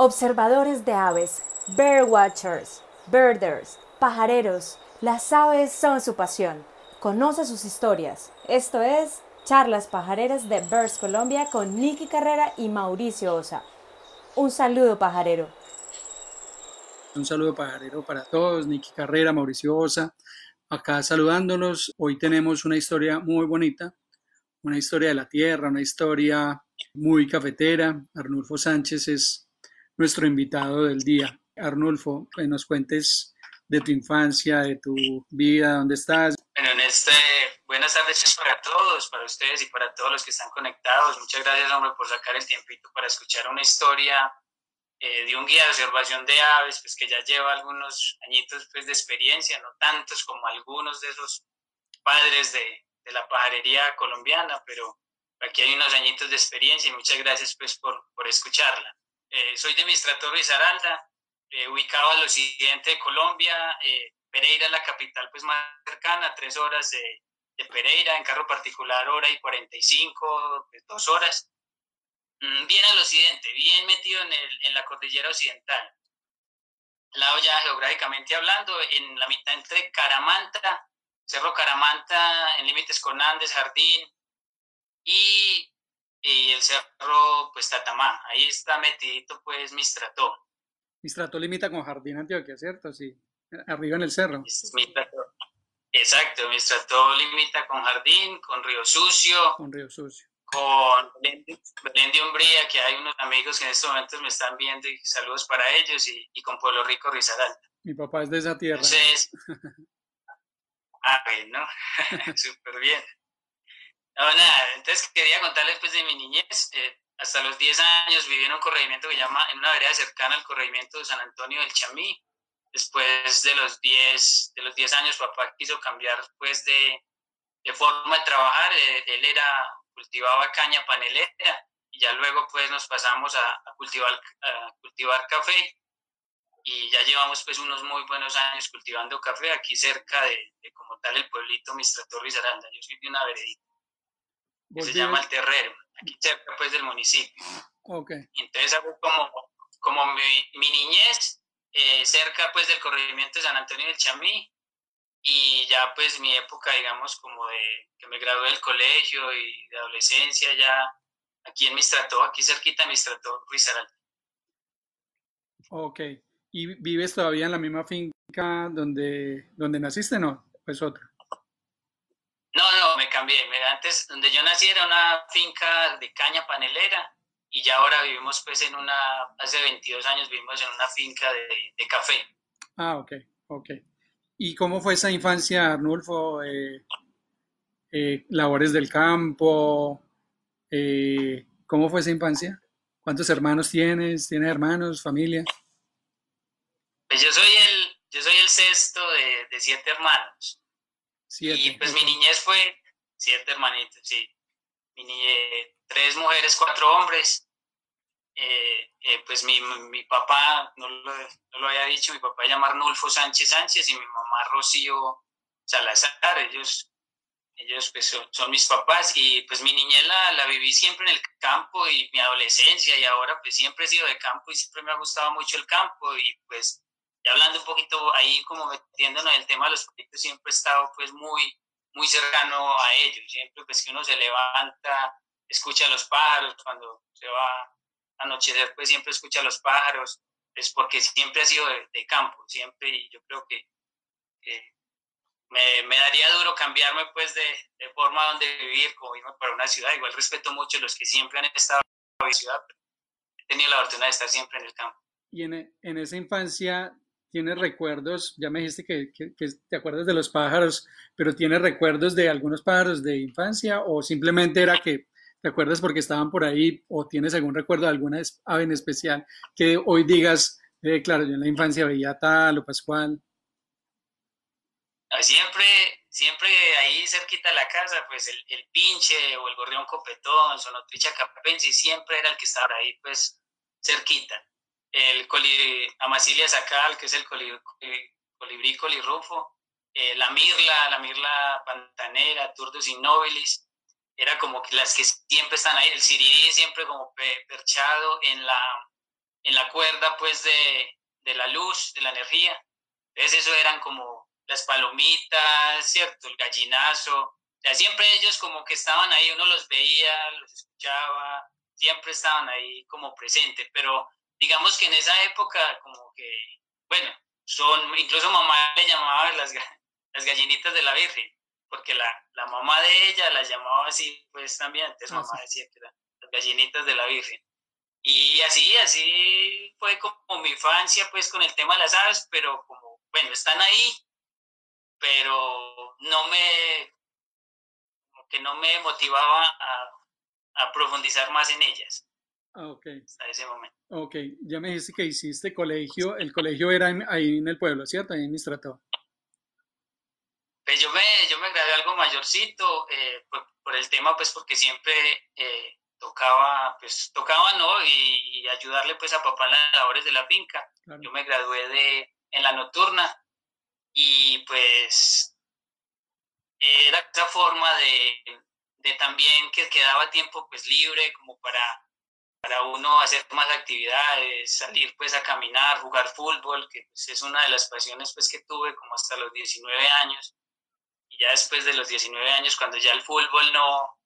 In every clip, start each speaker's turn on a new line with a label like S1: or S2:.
S1: Observadores de aves, birdwatchers, birders, pajareros, las aves son su pasión. Conoce sus historias. Esto es Charlas Pajareras de Birds Colombia con Nicky Carrera y Mauricio Osa. Un saludo pajarero.
S2: Un saludo pajarero para todos, Nicky Carrera, Mauricio Osa, acá saludándolos. Hoy tenemos una historia muy bonita, una historia de la tierra, una historia muy cafetera. Arnulfo Sánchez es nuestro invitado del día. Arnulfo, que nos cuentes de tu infancia, de tu vida, dónde estás.
S3: Bueno, en este, buenas tardes para todos, para ustedes y para todos los que están conectados. Muchas gracias, hombre, por sacar el tiempito para escuchar una historia eh, de un guía de observación de aves, pues que ya lleva algunos añitos pues, de experiencia, no tantos como algunos de esos padres de, de la pajarería colombiana, pero aquí hay unos añitos de experiencia y muchas gracias pues por, por escucharla. Eh, soy de Mistrato Risaralda, eh, ubicado al occidente de Colombia. Eh, Pereira la capital pues, más cercana, tres horas de, Pereira, en carro particular hora y 45, pues, dos horas. Mm, bien al occidente, bien metido en, el, en la cordillera occidental. Lado ya geográficamente hablando, en la mitad entre Caramanta, Cerro Caramanta, en límites con Andes, Jardín, y y el cerro, pues Tatamá. Ahí está metidito, pues, Mistrató.
S2: Mistrató limita con Jardín Antioquia, ¿cierto? Sí, arriba en el cerro.
S3: Exacto, Mistrató limita con Jardín, con Río Sucio.
S2: Con Río Sucio.
S3: Con Belén de Umbría, que hay unos amigos que en estos momentos me están viendo y saludos para ellos, y, con Pueblo Rico, Risaralda.
S2: Mi papá es de esa tierra.
S3: Entonces, ah, bueno, súper bien. No, nada, entonces quería contarles pues de mi niñez. Eh, hasta los 10 años viví en un corregimiento que llama, en una vereda cercana al corregimiento de San Antonio del Chamí. Después de los 10, de los 10 años papá quiso cambiar pues de, de forma de trabajar. Eh, él era, cultivaba caña panelera y ya luego pues nos pasamos a, a cultivar, a cultivar café y ya llevamos pues unos muy buenos años cultivando café aquí cerca de, de como tal el pueblito Mistrator Aranda. Yo soy de una veredita se llama El Terrero, aquí cerca pues del municipio.
S2: Okay.
S3: Entonces como, como mi, mi niñez eh, cerca pues del corregimiento de San Antonio del Chamí y ya pues mi época digamos como de que me gradué del colegio y de adolescencia ya aquí en Mistrató, aquí cerquita de Mistrató, Ruizaralda.
S2: Ok, ¿y vives todavía en la misma finca donde, donde naciste? No, pues otra.
S3: No, no, me cambié. Antes, donde yo nací era una finca de caña panelera y ya ahora vivimos pues en una, hace 22 años vivimos en una finca de, café.
S2: Ah, ok, ok. ¿Y cómo fue esa infancia, Arnulfo? Eh, eh, labores del campo, eh, ¿cómo fue esa infancia? ¿Cuántos hermanos tienes? ¿Tienes hermanos, familia?
S3: Pues yo soy el, yo soy el sexto de siete hermanos. Y pues mi niñez fue siete hermanitos, sí. Mi niñez, tres mujeres, cuatro hombres. Eh, eh, pues mi, mi papá, no lo, no lo, había dicho, mi papá se llama Arnulfo Sánchez Sánchez y mi mamá Rocío Salazar. Ellos, ellos pues son, mis papás y pues mi niñez la, la, viví siempre en el campo y mi adolescencia y ahora pues siempre he sido de campo y siempre me ha gustado mucho el campo y pues hablando un poquito ahí como metiéndonos en el tema de los proyectos, siempre he estado pues muy, muy cercano a ellos, siempre pues que uno se levanta, escucha a los pájaros, cuando se va a anochecer pues siempre escucha a los pájaros, es porque siempre ha sido de, campo, siempre y yo creo que, me, me, daría duro cambiarme pues de, de, forma donde vivir, como irme para una ciudad, igual respeto mucho los que siempre han estado en la ciudad, pero he tenido la oportunidad de estar siempre en el campo.
S2: Y en, en esa infancia tienes recuerdos, ya me dijiste que, te acuerdas de los pájaros, pero tienes recuerdos de algunos pájaros de infancia o simplemente era que te acuerdas porque estaban por ahí o tienes algún recuerdo de alguna ave en especial que hoy digas, eh, claro, yo en la infancia veía tal o pascual.
S3: Siempre, siempre ahí cerquita de la casa, pues el, pinche o el gorrión copetón, sonotricha capense, siempre era el que estaba ahí, pues cerquita el colibrí, Amasilia sacal, que es el colibrí, colibrí colirrufo, eh, la mirla, la mirla pantanera, turdus innobilis, era como que las que siempre están ahí, el sirirí siempre como perchado en la, en la cuerda pues de, de la luz, de la energía. Entonces eso eran como las palomitas, ¿cierto? El gallinazo. O siempre ellos como que estaban ahí, uno los veía, los escuchaba, siempre estaban ahí como presentes, pero digamos que en esa época como que, bueno, son, incluso mamá le llamaba las, las gallinitas de la Virgen, porque la, la mamá de ella las llamaba así, pues también, entonces ah, mamá decía que eran las gallinitas de la Virgen. Y así, así fue como mi infancia, pues con el tema de las aves, pero como, bueno, están ahí, pero no me, como que no me motivaba a, a profundizar más en ellas.
S2: Ah, ok.
S3: Hasta ese momento.
S2: Ok, ya me dijiste que hiciste colegio, el colegio era ahí en el pueblo, ¿cierto? Ahí en Mistrato.
S3: Pues yo me, yo me gradué algo mayorcito, eh, por, por, el tema, pues porque siempre eh, tocaba, pues tocaba, ¿no? Y, ayudarle pues a papá en las labores de la finca. Yo me gradué de, en la nocturna y pues era esa forma de, de también que quedaba tiempo pues libre como para, para uno hacer más actividades, salir pues a caminar, jugar fútbol, que pues, es una de las pasiones pues que tuve como hasta los 19 años. Y ya después de los 19 años, cuando ya el fútbol no,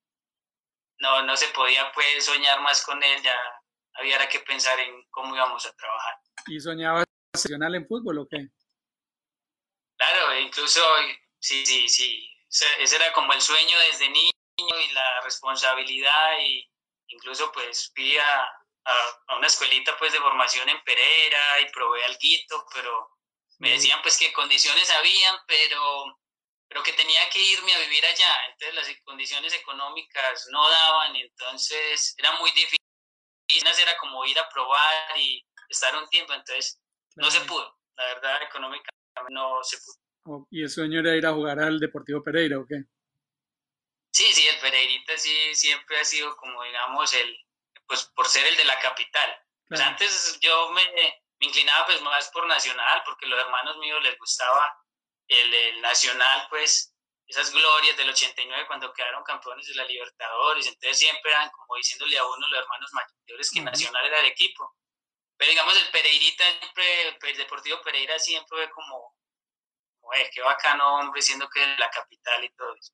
S3: no, no se podía pues soñar más con él, ya había que pensar en cómo íbamos a trabajar.
S2: ¿Y soñabas profesional en fútbol o qué?
S3: Claro, incluso, sí, sí, sí, ese era como el sueño desde niño y la responsabilidad y incluso pues fui a, a, una escuelita pues de formación en Pereira y probé algo, pero me decían pues que condiciones habían, pero pero que tenía que irme a vivir allá, entonces las condiciones económicas no daban, entonces era muy difícil, era como ir a probar y estar un tiempo, entonces no se pudo, la verdad económicamente no se pudo.
S2: Oh, ¿Y el sueño era ir a jugar al Deportivo Pereira o qué?
S3: Sí, sí, el Pereirita sí siempre ha sido como digamos el, pues por ser el de la capital. Pues antes yo me, me inclinaba pues más por Nacional, porque los hermanos míos les gustaba el, Nacional, pues esas glorias del 89 cuando quedaron campeones de la Libertadores, entonces siempre eran como diciéndole a uno los hermanos mayores que Nacional era el equipo. Pero digamos el Pereirita, siempre, el Deportivo Pereira siempre fue como, como eh, qué bacano hombre, siendo que es la capital y todo eso.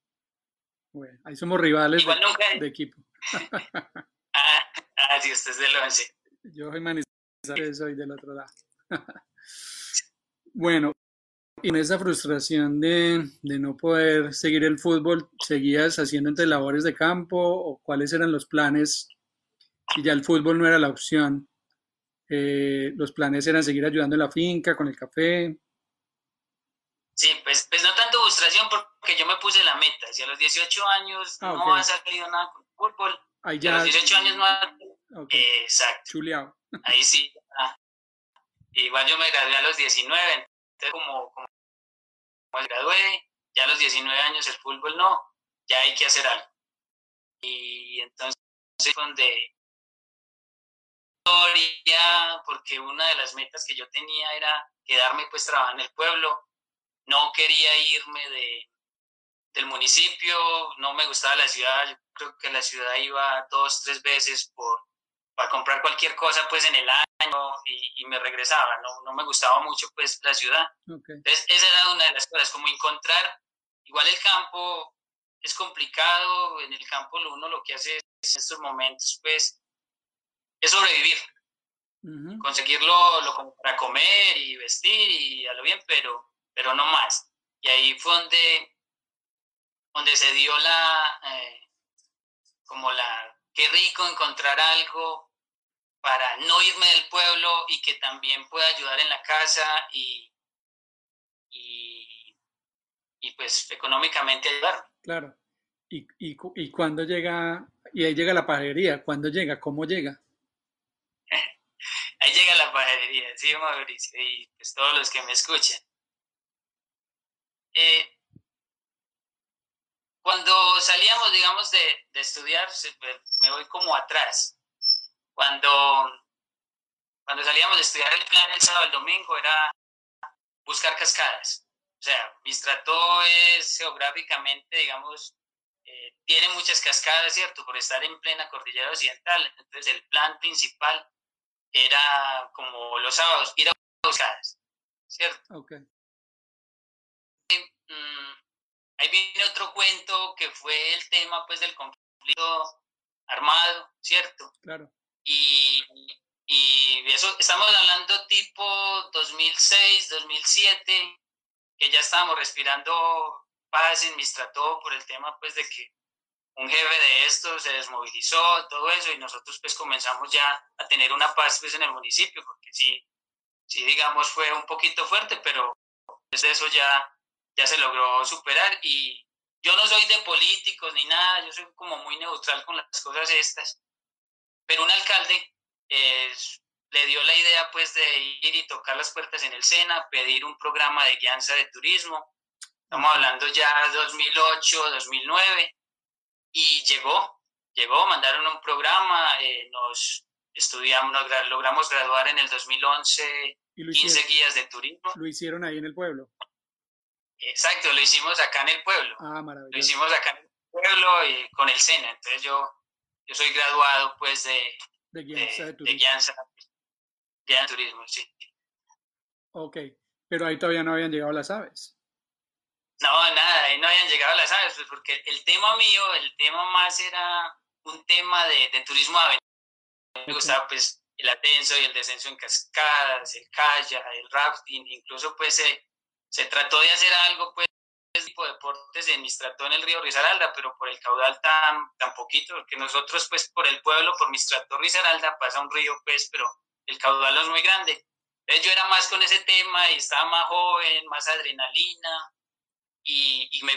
S2: Bueno, ahí somos rivales de, equipo.
S3: ah, ah, sí, usted es del 11.
S2: Yo soy Manizales, soy del otro lado. bueno, y en esa frustración de, de, no poder seguir el fútbol, ¿seguías haciendo entre labores de campo o cuáles eran los planes? Si ya el fútbol no era la opción, eh, los planes eran seguir ayudando en la finca, con el café.
S3: Sí, pues, pues no tanto frustración porque yo me puse la meta. Si a los 18 años ah, no ha salido nada con el fútbol, Ahí ya... a los 18 años no ha... exacto.
S2: Chuleado.
S3: Ahí sí. Ah. Igual yo me gradué a los 19, entonces como, como me gradué, ya a los 19 años el fútbol no, ya hay que hacer algo. Y entonces donde porque una de las metas que yo tenía era quedarme pues trabajar en el pueblo, no quería irme de, del municipio, no me gustaba la ciudad, yo creo que la ciudad iba dos, tres veces por, para comprar cualquier cosa pues en el año y, me regresaba, no, no, me gustaba mucho pues la ciudad. Entonces esa era una de las cosas, como encontrar, igual el campo es complicado, en el campo uno lo que hace en estos momentos pues es sobrevivir, conseguirlo lo, para comer y vestir y a lo bien, pero, pero no más. Y ahí fue donde, donde se dio la, eh, como la, qué rico encontrar algo para no irme del pueblo y que también pueda ayudar en la casa y, y, pues económicamente ayudar.
S2: Claro. ¿Y, y, y cuándo llega, y ahí llega la pajería? ¿Cuándo llega? ¿Cómo llega?
S3: ahí llega la pajería, sí, Mauricio, y pues todos los que me escuchan. Eh, cuando salíamos, digamos, de, de estudiar, me voy como atrás cuando, cuando salíamos de estudiar el plan el sábado el domingo era buscar cascadas. O sea, Mistrato es geográficamente, digamos, eh, tiene muchas cascadas, ¿cierto? Por estar en plena cordillera occidental. Entonces, el plan principal era como los sábados, ir a buscadas, ¿cierto?
S2: Okay.
S3: Mm, ahí viene otro cuento que fue el tema pues del conflicto armado, ¿cierto?
S2: Claro.
S3: Y, y eso, estamos hablando tipo 2006, 2007, que ya estábamos respirando paz en Mistrató por el tema pues de que un jefe de esto se desmovilizó, todo eso, y nosotros pues comenzamos ya a tener una paz pues en el municipio, porque sí, sí digamos fue un poquito fuerte, pero desde eso ya, ya se logró superar y yo no soy de políticos ni nada, yo soy como muy neutral con las cosas estas, pero un alcalde eh, le dio la idea pues de ir y tocar las puertas en el SENA, pedir un programa de guianza de turismo, estamos hablando ya 2008, 2009, y llegó, llegó, mandaron un programa, eh, nos estudiamos, logramos graduar en el 2011 15 guías de turismo.
S2: Lo hicieron ahí en el pueblo.
S3: Exacto, lo hicimos acá en el pueblo.
S2: Ah, maravilloso.
S3: Lo hicimos acá en el pueblo y con el SENA. Entonces yo, yo soy graduado pues de,
S2: de guianza de,
S3: turismo. De guianza, de turismo, sí.
S2: Ok, pero ahí todavía no habían llegado las aves.
S3: No, nada, ahí no habían llegado las aves, pues porque el tema mío, el tema más era un tema de, de turismo de Me gustaba pues el ascenso y el descenso en cascadas, el kayak, el rafting, incluso pues se, se trató de hacer algo pues tipo de deportes en Mistrató en el río Risaralda, pero por el caudal tan, tan poquito, porque nosotros pues por el pueblo, por Mistrató Risaralda pasa un río pues, pero el caudal no es muy grande. Entonces yo era más con ese tema y estaba más joven, más adrenalina, y, me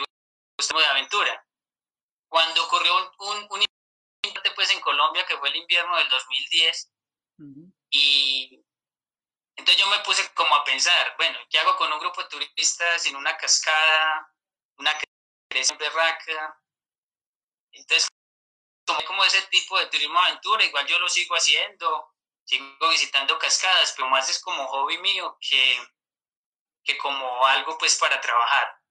S3: gustó de aventura. Cuando ocurrió un, un, pues en Colombia que fue el invierno del 2010 y entonces yo me puse como a pensar, bueno, ¿qué hago con un grupo de turistas en una cascada, una creación berraca? Entonces tomé como ese tipo de turismo aventura, igual yo lo sigo haciendo, sigo visitando cascadas, pero más es como hobby mío que, que como algo pues para trabajar.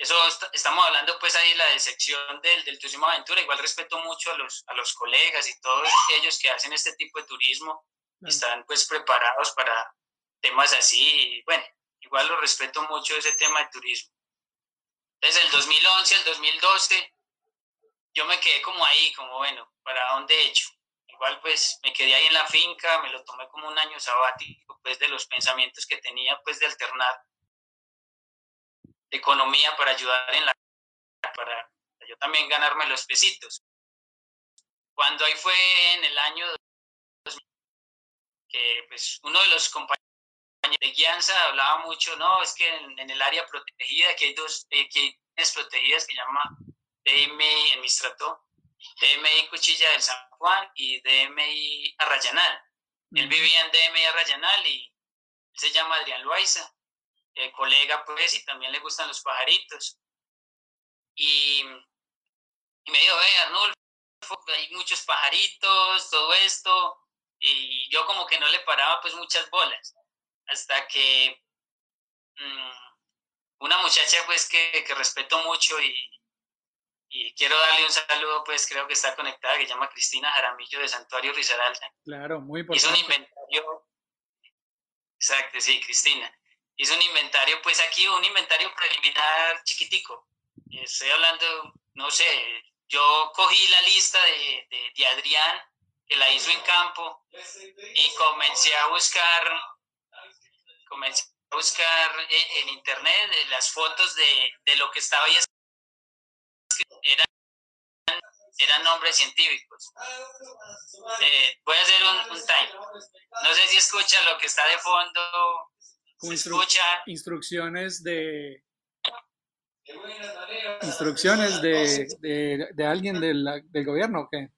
S3: Eso estamos hablando pues ahí la decepción del, del turismo aventura. Igual respeto mucho a los, a los colegas y todos ellos que hacen este tipo de turismo. Están pues preparados para temas así. bueno, igual lo respeto mucho ese tema de turismo. Desde el 2011 al 2012 yo me quedé como ahí, como bueno, ¿para dónde he hecho? Igual pues me quedé ahí en la finca, me lo tomé como un año sabático pues de los pensamientos que tenía pues de alternar economía para ayudar en la para yo también ganarme los pesitos. Cuando ahí fue en el año que pues uno de los compañeros de guianza hablaba mucho, no, es que en, el área protegida, que hay dos, eh, que hay protegidas que llama DMI en Mistrato, DMI Cuchilla del San Juan y DMI Arrayanal. Él vivía en DMI Arrayanal y se llama Adrián Loaiza eh, colega, pues, y también le gustan los pajaritos. Y, me dijo, ve, Arnulfo, hay muchos pajaritos, todo esto, y yo como que no le paraba pues muchas bolas, hasta que mm, una muchacha pues que, que respeto mucho y, y quiero darle un saludo, pues creo que está conectada, que se llama Cristina Jaramillo de Santuario Risaralda.
S2: Claro, muy importante.
S3: Hizo un inventario, exacto, sí, Cristina hizo un inventario, pues aquí un inventario preliminar chiquitico. Estoy hablando, no sé, yo cogí la lista de, de, Adrián, que la hizo en campo, y comencé a buscar, comencé a buscar en, internet las fotos de, de, lo que estaba ahí eran, eran nombres científicos. Eh, voy a hacer un, un time. No sé si escucha lo que está de fondo
S2: instrucciones de instrucciones de, de, de alguien del, del gobierno o qué?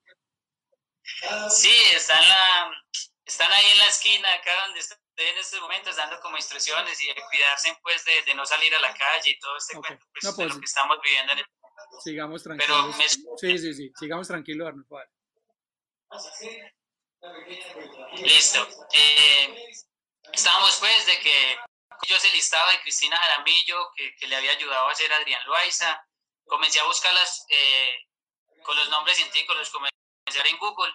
S3: Sí, están, la, están ahí en la esquina, acá donde estoy en estos momentos, dando como instrucciones y cuidarse pues de, de no salir a la calle y todo este cuento pues, no, pues, de lo que estamos viviendo en el
S2: Sigamos tranquilos. Sí, sí, sí, sigamos tranquilos, Arnulfo.
S3: Listo. Eh, Estábamos pues de que yo se listaba de Cristina Jaramillo, que, que, le había ayudado a hacer Adrián Loaiza. Comencé a buscarlas eh, con los nombres científicos, los comencé a en Google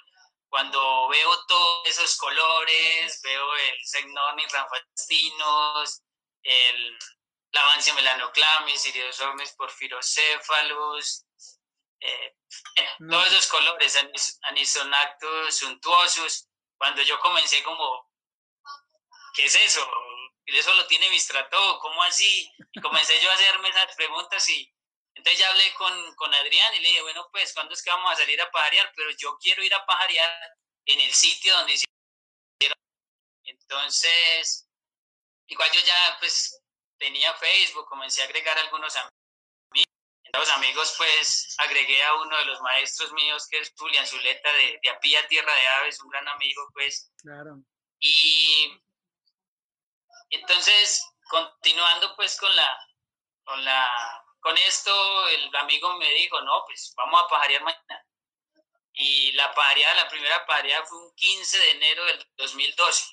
S3: cuando veo todos esos colores, veo el Segnonis ranfastinos, el Lavancia melanoclamis, Iridosornis porphyrocephalus, eh, todos esos colores, Anisonactus suntuosus, cuando yo comencé como, ¿qué es eso? Eso lo tiene Mistrato, ¿cómo así? Y comencé yo a hacerme esas preguntas y entonces ya hablé con, con Adrián y le dije, bueno, pues, ¿cuándo es que vamos a salir a pajarear? Pero yo quiero ir a pajarear en el sitio donde hicieron. Entonces, igual yo ya, pues, tenía Facebook, comencé a agregar algunos amigos. Los amigos, pues, agregué a uno de los maestros míos, que es Julián Zuleta, de, de Apía Tierra de Aves, un gran amigo, pues.
S2: Claro.
S3: Y entonces, continuando, pues, con la, con la con esto el amigo me dijo, no, pues vamos a pajarear mañana. Y la pajareada, la primera pajareada fue un 15 de enero del 2012.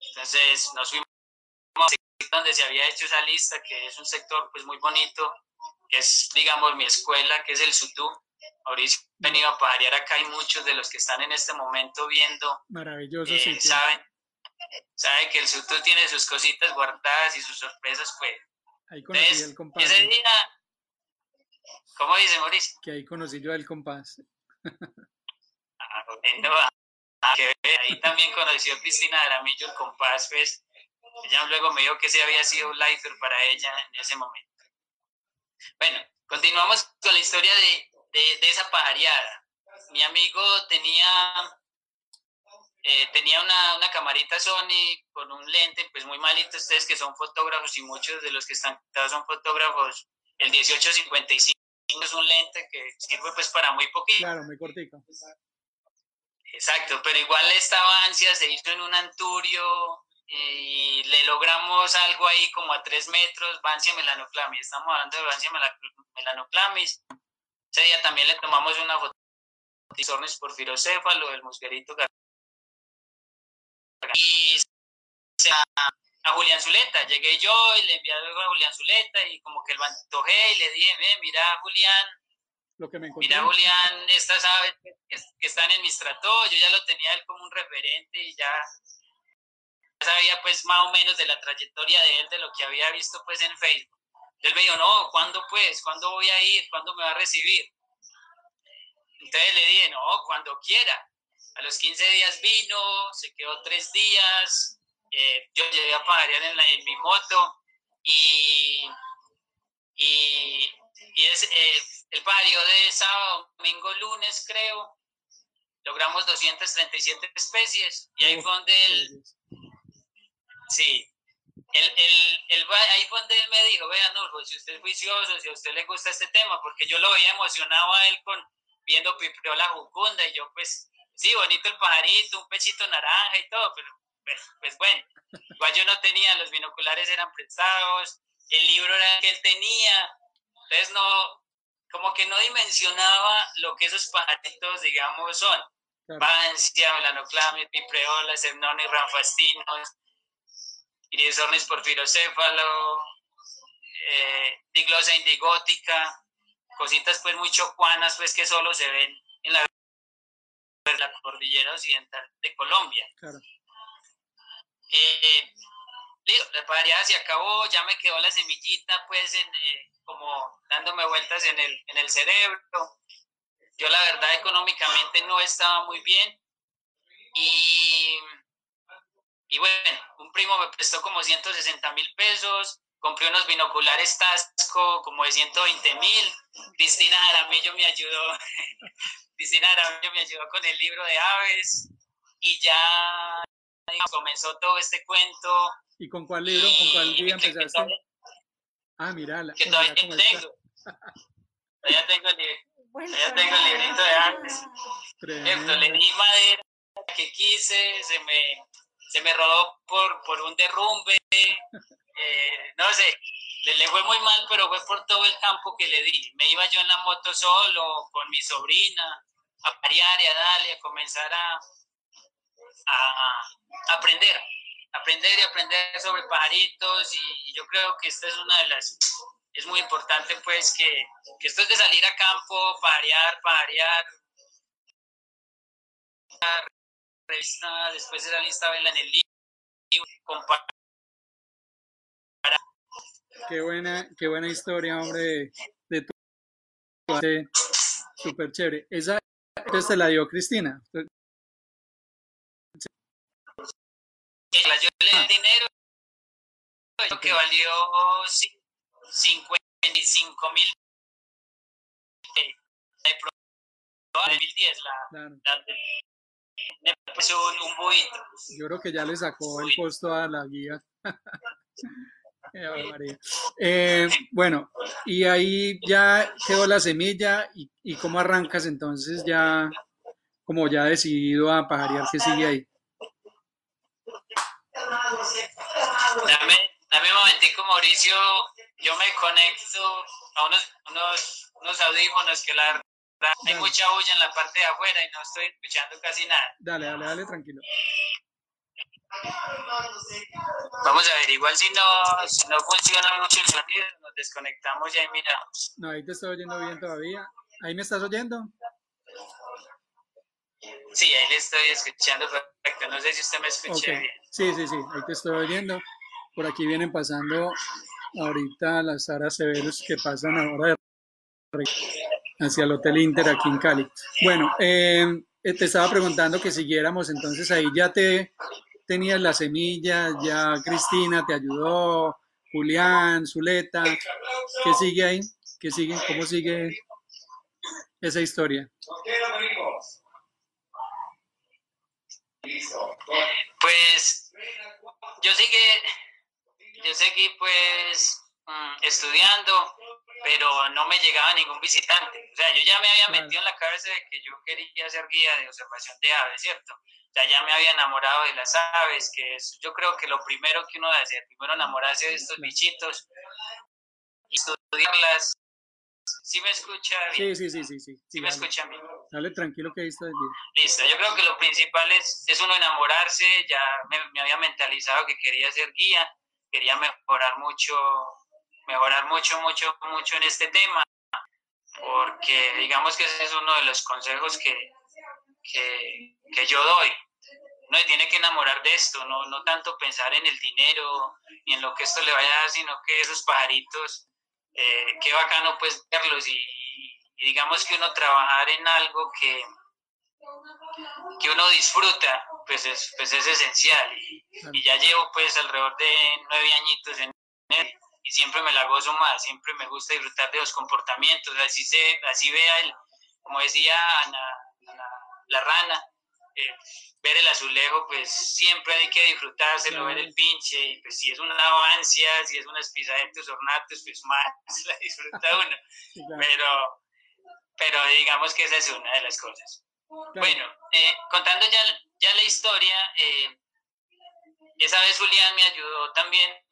S3: Entonces nos fuimos a donde se había hecho esa lista, que es un sector pues muy bonito, que es, digamos, mi escuela, que es el SUTU. Ahorita he venido a pajarear acá y muchos de los que están en este momento viendo.
S2: Maravilloso,
S3: eh, Saben, saben que el SUTU tiene sus cositas guardadas y sus sorpresas, pues
S2: Ahí conocí el compás.
S3: Ese día, ¿cómo dice Mauricio?
S2: Que ahí conocí yo el compás.
S3: Ah, bueno, ah, que ahí también conoció a Cristina Aramillo el compás, pues ella luego me dijo que ese había sido un lifer para ella en ese momento. Bueno, continuamos con la historia de, de, de esa pajareada. Mi amigo tenía eh, tenía una, una, camarita Sony con un lente, pues muy malito, ustedes que son fotógrafos y muchos de los que están son fotógrafos, el 1855 es un lente que sirve pues para muy poquito.
S2: Claro, muy cortito.
S3: Exacto, pero igual esta ansia se hizo en un anturio y le logramos algo ahí como a tres metros, Vancia melanoclamis, estamos hablando de Vancia melanoclamis. Ese día también le tomamos una foto de porfirocéfalo, el musguerito y a, Julián Zuleta. Llegué yo y le envié algo a Julián Zuleta y como que lo antojé y le dije, mira Julián,
S2: lo que me
S3: mira Julián, estas aves que están en mi estrato, yo ya lo tenía él como un referente y ya sabía pues más o menos de la trayectoria de él, de lo que había visto pues en Facebook. Él me dijo, no, ¿cuándo pues? ¿Cuándo voy a ir? ¿Cuándo me va a recibir? Entonces le dije, no, cuando quiera. A los 15 días vino, se quedó tres días, eh, yo llegué a pajarear en, en mi moto y, y, es, eh, el pajarío de sábado, domingo, lunes creo, logramos 237 especies y ahí fue donde él, sí, el, el, el, ahí fue donde él me dijo, vean, no, si usted es juicioso, si a usted le gusta este tema, porque yo lo veía emocionado a él con viendo Pipriola Jucunda y yo pues sí, bonito el pajarito, un pechito naranja y todo, pero pues, pues, bueno, igual yo no tenía, los binoculares eran prestados, el libro era el que él tenía, entonces no, como que no dimensionaba lo que esos pajaritos, digamos, son. Pancia, Melanoclamis, Pipreola, Semnones, Ranfastinos, Irisornis porfirocéfalo, eh, Diglosa indigótica, cositas pues muy chocuanas pues que solo se ven cordillera occidental de Colombia. Claro. Eh, la pareja se acabó, ya me quedó la semillita, pues, eh, como dándome vueltas en el, en el cerebro. Yo, la verdad, económicamente no estaba muy bien. Y, y bueno, un primo me prestó como 160 mil pesos, compré unos binoculares Tasco como de 120 mil. Cristina Aramillo me ayudó Cristina Aramillo me ayudó con el libro de aves y ya comenzó todo este cuento.
S2: ¿Y con cuál libro, con cuál día empezaste? ah, mira, la,
S3: que todavía tengo. todavía tengo el, todavía tengo el librito de aves. Le di madera que quise, se me, se me rodó por, por un derrumbe, eh, no sé, le, fue muy mal, pero fue por todo el campo que le di. Me iba yo en la moto solo, con mi sobrina, a parear y a darle, a comenzar a, a, aprender, aprender y aprender sobre pajaritos. Y, yo creo que esta es una de las, es muy importante pues que, esto es de salir a campo, parear, parear, revista, después de la lista en el libro,
S2: Qué buena, qué buena historia, hombre, de, de tu súper chévere. Esa entonces te la dio Cristina.
S3: Yo le di
S2: Ah.
S3: dinero que valió cin- 55 mil de pro- en 2010 la,
S2: Claro.
S3: la de- me puso un, un.
S2: Yo creo que ya le sacó el costo a la guía. Eh, bueno, y ahí ya quedó la semilla y, y cómo arrancas entonces ya, como ya decidido a pajarear que sigue ahí.
S3: Dame, dame un momentico, Mauricio. Yo me conecto a unos, unos, unos audífonos que la verdad hay
S2: Dale.
S3: mucha bulla en la parte de afuera y no estoy escuchando casi nada.
S2: Dale, dale, dale, tranquilo.
S3: Vamos a ver, igual si no, si no funciona mucho el sonido, nos desconectamos y ahí miramos.
S2: No, ahí te estoy oyendo bien todavía. ¿Ahí me estás oyendo?
S3: Sí, ahí le estoy escuchando perfecto. No sé si usted me escucha bien.
S2: Sí, sí, sí, ahí te estoy oyendo. Por aquí vienen pasando ahorita las Sara Severus que pasan ahora de hacia el Hotel Inter aquí en Cali. Bueno, eh, te estaba preguntando que siguiéramos, entonces ahí ya te tenías la semilla, ya Cristina te ayudó, Julián, Zuleta, ¿qué sigue ahí? ¿Qué sigue? ¿Cómo sigue esa historia?
S3: Pues yo seguí, yo seguí pues mm, estudiando, pero no me llegaba ningún visitante. O sea, yo ya me había metido en la cabeza de que yo quería ser guía de observación de aves, ¿cierto? O sea, ya me había enamorado de las aves, que es yo creo que lo primero que uno debe hacer, primero enamorarse de estos bichitos y estudiarlas. ¿Sí me escucha bien?
S2: Sí, sí, sí, sí, sí.
S3: ¿Sí me
S2: dale,
S3: escuchan bien?
S2: dale tranquilo que ahí estás bien.
S3: Listo, yo creo que lo principal es, es uno enamorarse, ya me, me había mentalizado que quería ser guía, quería mejorar mucho, mejorar mucho, mucho, mucho en este tema, porque digamos que ese es uno de los consejos que, que, que yo doy. No tiene que enamorar de esto, no, no tanto pensar en el dinero ni en lo que esto le vaya a dar, sino que esos pajaritos, eh, qué bacano pues verlos y, digamos que uno trabajar en algo que, que uno disfruta, pues es, pues es esencial. Y, y ya llevo pues alrededor de nueve añitos en él y siempre me la gozo más, siempre me gusta disfrutar de los comportamientos, así, se, así vea el, como decía Ana, Ana, la rana, eh, ver el azulejo, pues siempre hay que disfrutárselo,
S2: Claro.
S3: ver el pinche, y pues si es una avancia, si es unas pisadetos ornatos, pues más la disfruta uno,
S2: Sí, claro,
S3: pero, pero digamos que esa es una de las cosas.
S2: claro.
S3: Bueno, eh, contando ya, ya la historia, eh, esa vez Julián me ayudó también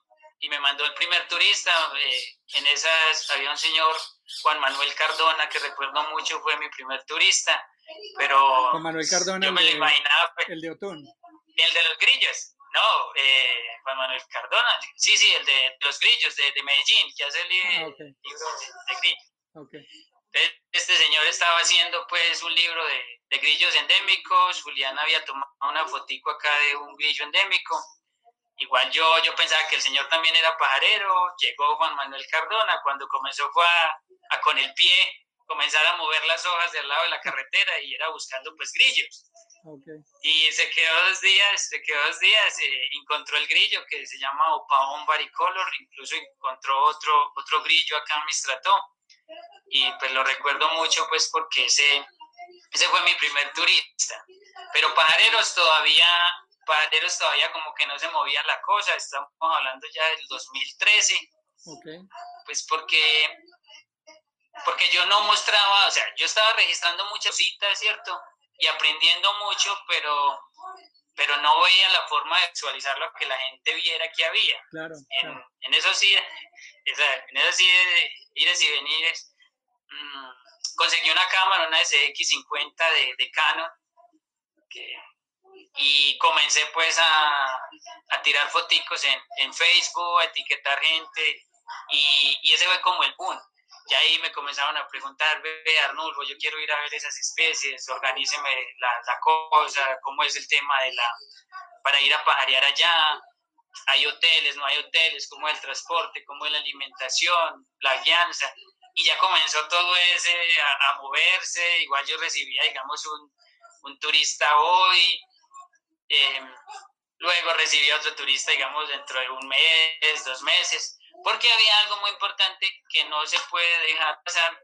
S3: y me mandó el primer turista. eh, en esas había un señor, Juan Manuel Cardona, que recuerdo mucho, fue mi primer turista, pero
S2: Juan Manuel Cardona,
S3: yo me
S2: el
S3: lo
S2: de-
S3: imaginaba, pues,
S2: el de Otón.
S3: el de los grillos. No, eh, Juan Manuel Cardona, sí, sí, el de los grillos de, de Medellín, que hace el
S2: Ah, ok.
S3: libro de, de grillos.
S2: Ok.
S3: Entonces, Este señor estaba haciendo pues un libro de, de grillos endémicos, Julián había tomado una fotico acá de un grillo endémico, igual yo, yo pensaba que el señor también era pajarero, llegó Juan Manuel Cardona, cuando comenzó fue a, a con el pie comenzar a mover las hojas del lado de la carretera y era buscando pues grillos.
S2: Ok.
S3: Y se quedó dos días, se quedó dos días, eh, encontró el grillo que se llama Opaón varicolor, incluso encontró otro, otro grillo acá en Mistrató. Y pues lo recuerdo mucho pues porque ese, ese fue mi primer turista. Pero pajareros todavía, pajareros todavía como que no se movía la cosa, estamos hablando ya del 2013
S2: Ok.
S3: pues porque porque yo no mostraba, o sea, yo estaba registrando muchas citas, ¿cierto? Y aprendiendo mucho, pero pero no veía la forma de visualizar lo que la gente viera que había.
S2: Claro,
S3: En,
S2: claro.
S3: en eso sí, en eso sí ires y venires, mm, conseguí una cámara, una SX50 de, de Canon, que- y comencé pues a, a tirar foticos en, en Facebook, a etiquetar gente, y, y ese fue como el boom. y ahí me comenzaron a preguntar, ve Arnulfo, yo quiero ir a ver esas especies, organíceme la, la cosa, cómo es el tema de la, para ir a pajarear allá, hay hoteles, no hay hoteles, cómo es el transporte, cómo es la alimentación, la guianza, y ya comenzó todo ese a, moverse, igual yo recibía, digamos, un, un turista hoy, em, luego recibí otro turista, digamos, dentro de un mes, dos meses, porque había algo muy importante que no se puede dejar pasar,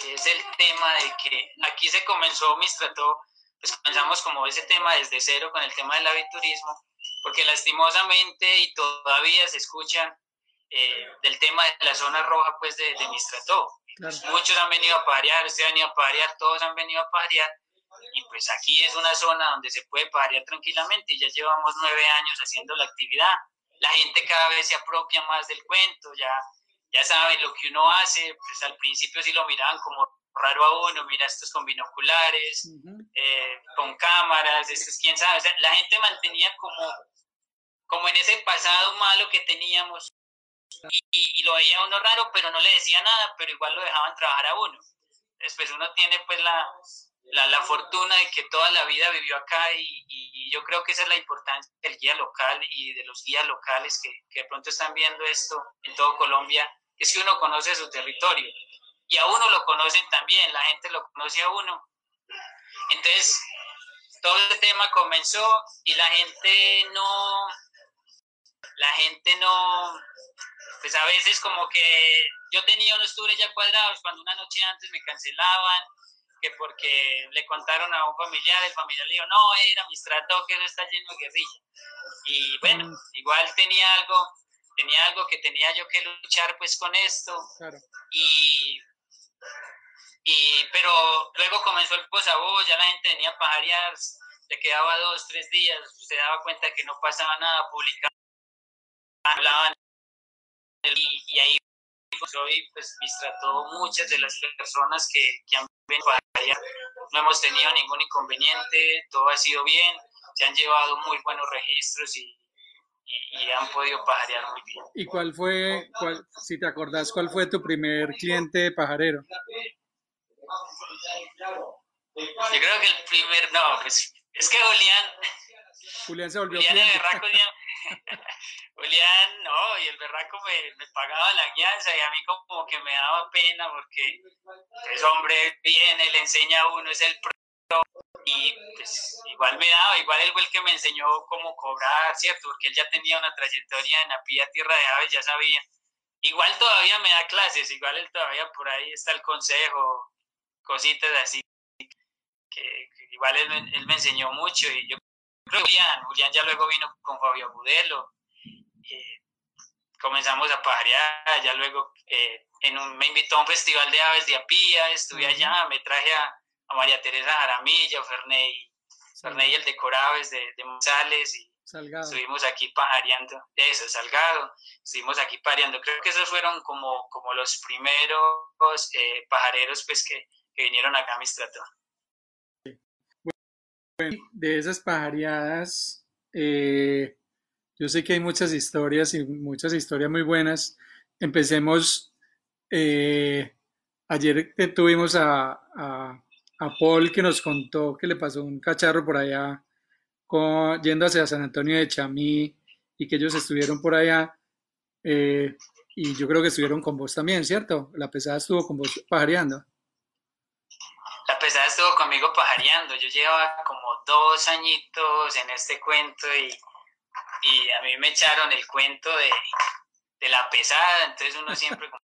S3: que es el tema de que aquí se comenzó Mistrato, pues comenzamos como ese tema desde cero con el tema del aviturismo, porque lastimosamente y todavía se escuchan eh, del tema de la zona roja pues de, de Mistrató. Muchos han venido a parear, usted ha venido a parear, todos han venido a parear, y pues aquí es una zona donde se puede parear tranquilamente y ya llevamos nueve años haciendo la actividad la gente cada vez se apropia más del cuento, ya, ya saben lo que uno hace, pues al principio sí lo miraban como raro a uno, mira estos con binoculares, eh, con cámaras, estos quién sabe, la gente mantenía como, como en ese pasado malo que teníamos y, y, lo veía uno raro, pero no le decía nada, pero igual lo dejaban trabajar a uno. Después uno tiene pues la, la, la, fortuna de que toda la vida vivió acá y, y, yo creo que esa es la importancia del guía local y de los guías locales que, que, de pronto están viendo esto en todo Colombia, es que uno conoce su territorio y a uno lo conocen también, la gente lo conoce a uno. Entonces, todo este tema comenzó y la gente no, la gente no, pues a veces como que yo tenía unos tours ya cuadrados cuando una noche antes me cancelaban porque le contaron a un familiar, el familiar le dijo, no, era mi estrato que eso está lleno de guerrilla. Y bueno, mm. igual tenía algo, tenía algo que tenía yo que luchar pues con esto. Y, y, pero luego comenzó el posabó, ya la gente venía a pajarear, le quedaba dos, tres días, se daba cuenta que no pasaba nada, publicaban, hablaban, y, y ahí pues, hoy pues trató muchas de las personas que, que han venido allá. No hemos tenido ningún inconveniente, todo ha sido bien, se han llevado muy buenos registros y, y, han podido pajarear muy bien.
S2: ¿Y cuál fue, cuál, si te acordás, cuál fue tu primer cliente pajarero?
S3: Yo creo que el primer, no, pues es que Julián,
S2: Julián se volvió
S3: Julián. Julián, no, y el berraco me, pagaba la guianza y a mí como que me daba pena porque ese hombre viene, le enseña a uno, es el pro y pues igual me daba, igual él fue el que me enseñó cómo cobrar, ¿cierto? Porque él ya tenía una trayectoria en la pía Tierra de Aves, ya sabía. Igual todavía me da clases, igual él todavía por ahí está el consejo, cositas así, que, igual él, él, me enseñó mucho y yo creo que Julián, Julián ya luego vino con Fabio Budelo eh, comenzamos a pajarear, ya luego eh, en un, me invitó a un festival de aves de Apía, estuve allá, me traje a, a María Teresa Jaramillo, Ferney, Ferney el de Coraves de, de González y estuvimos aquí pajareando, eso, Salgado, estuvimos aquí pajareando, creo que esos fueron como, como los primeros eh, pajareros pues que, que, vinieron acá a Mistrato.
S2: Bueno, de esas pajareadas, eh, yo sé que hay muchas historias y muchas historias muy buenas. Empecemos. Eh, ayer tuvimos a, a, Paul que nos contó que le pasó un cacharro por allá con, yendo hacia San Antonio de Chamí y que ellos estuvieron por allá. Eh, y yo creo que estuvieron con vos también, ¿cierto? La pesada estuvo con vos pajareando.
S3: La pesada estuvo conmigo pajareando. Yo llevaba como dos añitos en este cuento y y a mí me echaron el cuento de, de la pesada, entonces uno siempre como,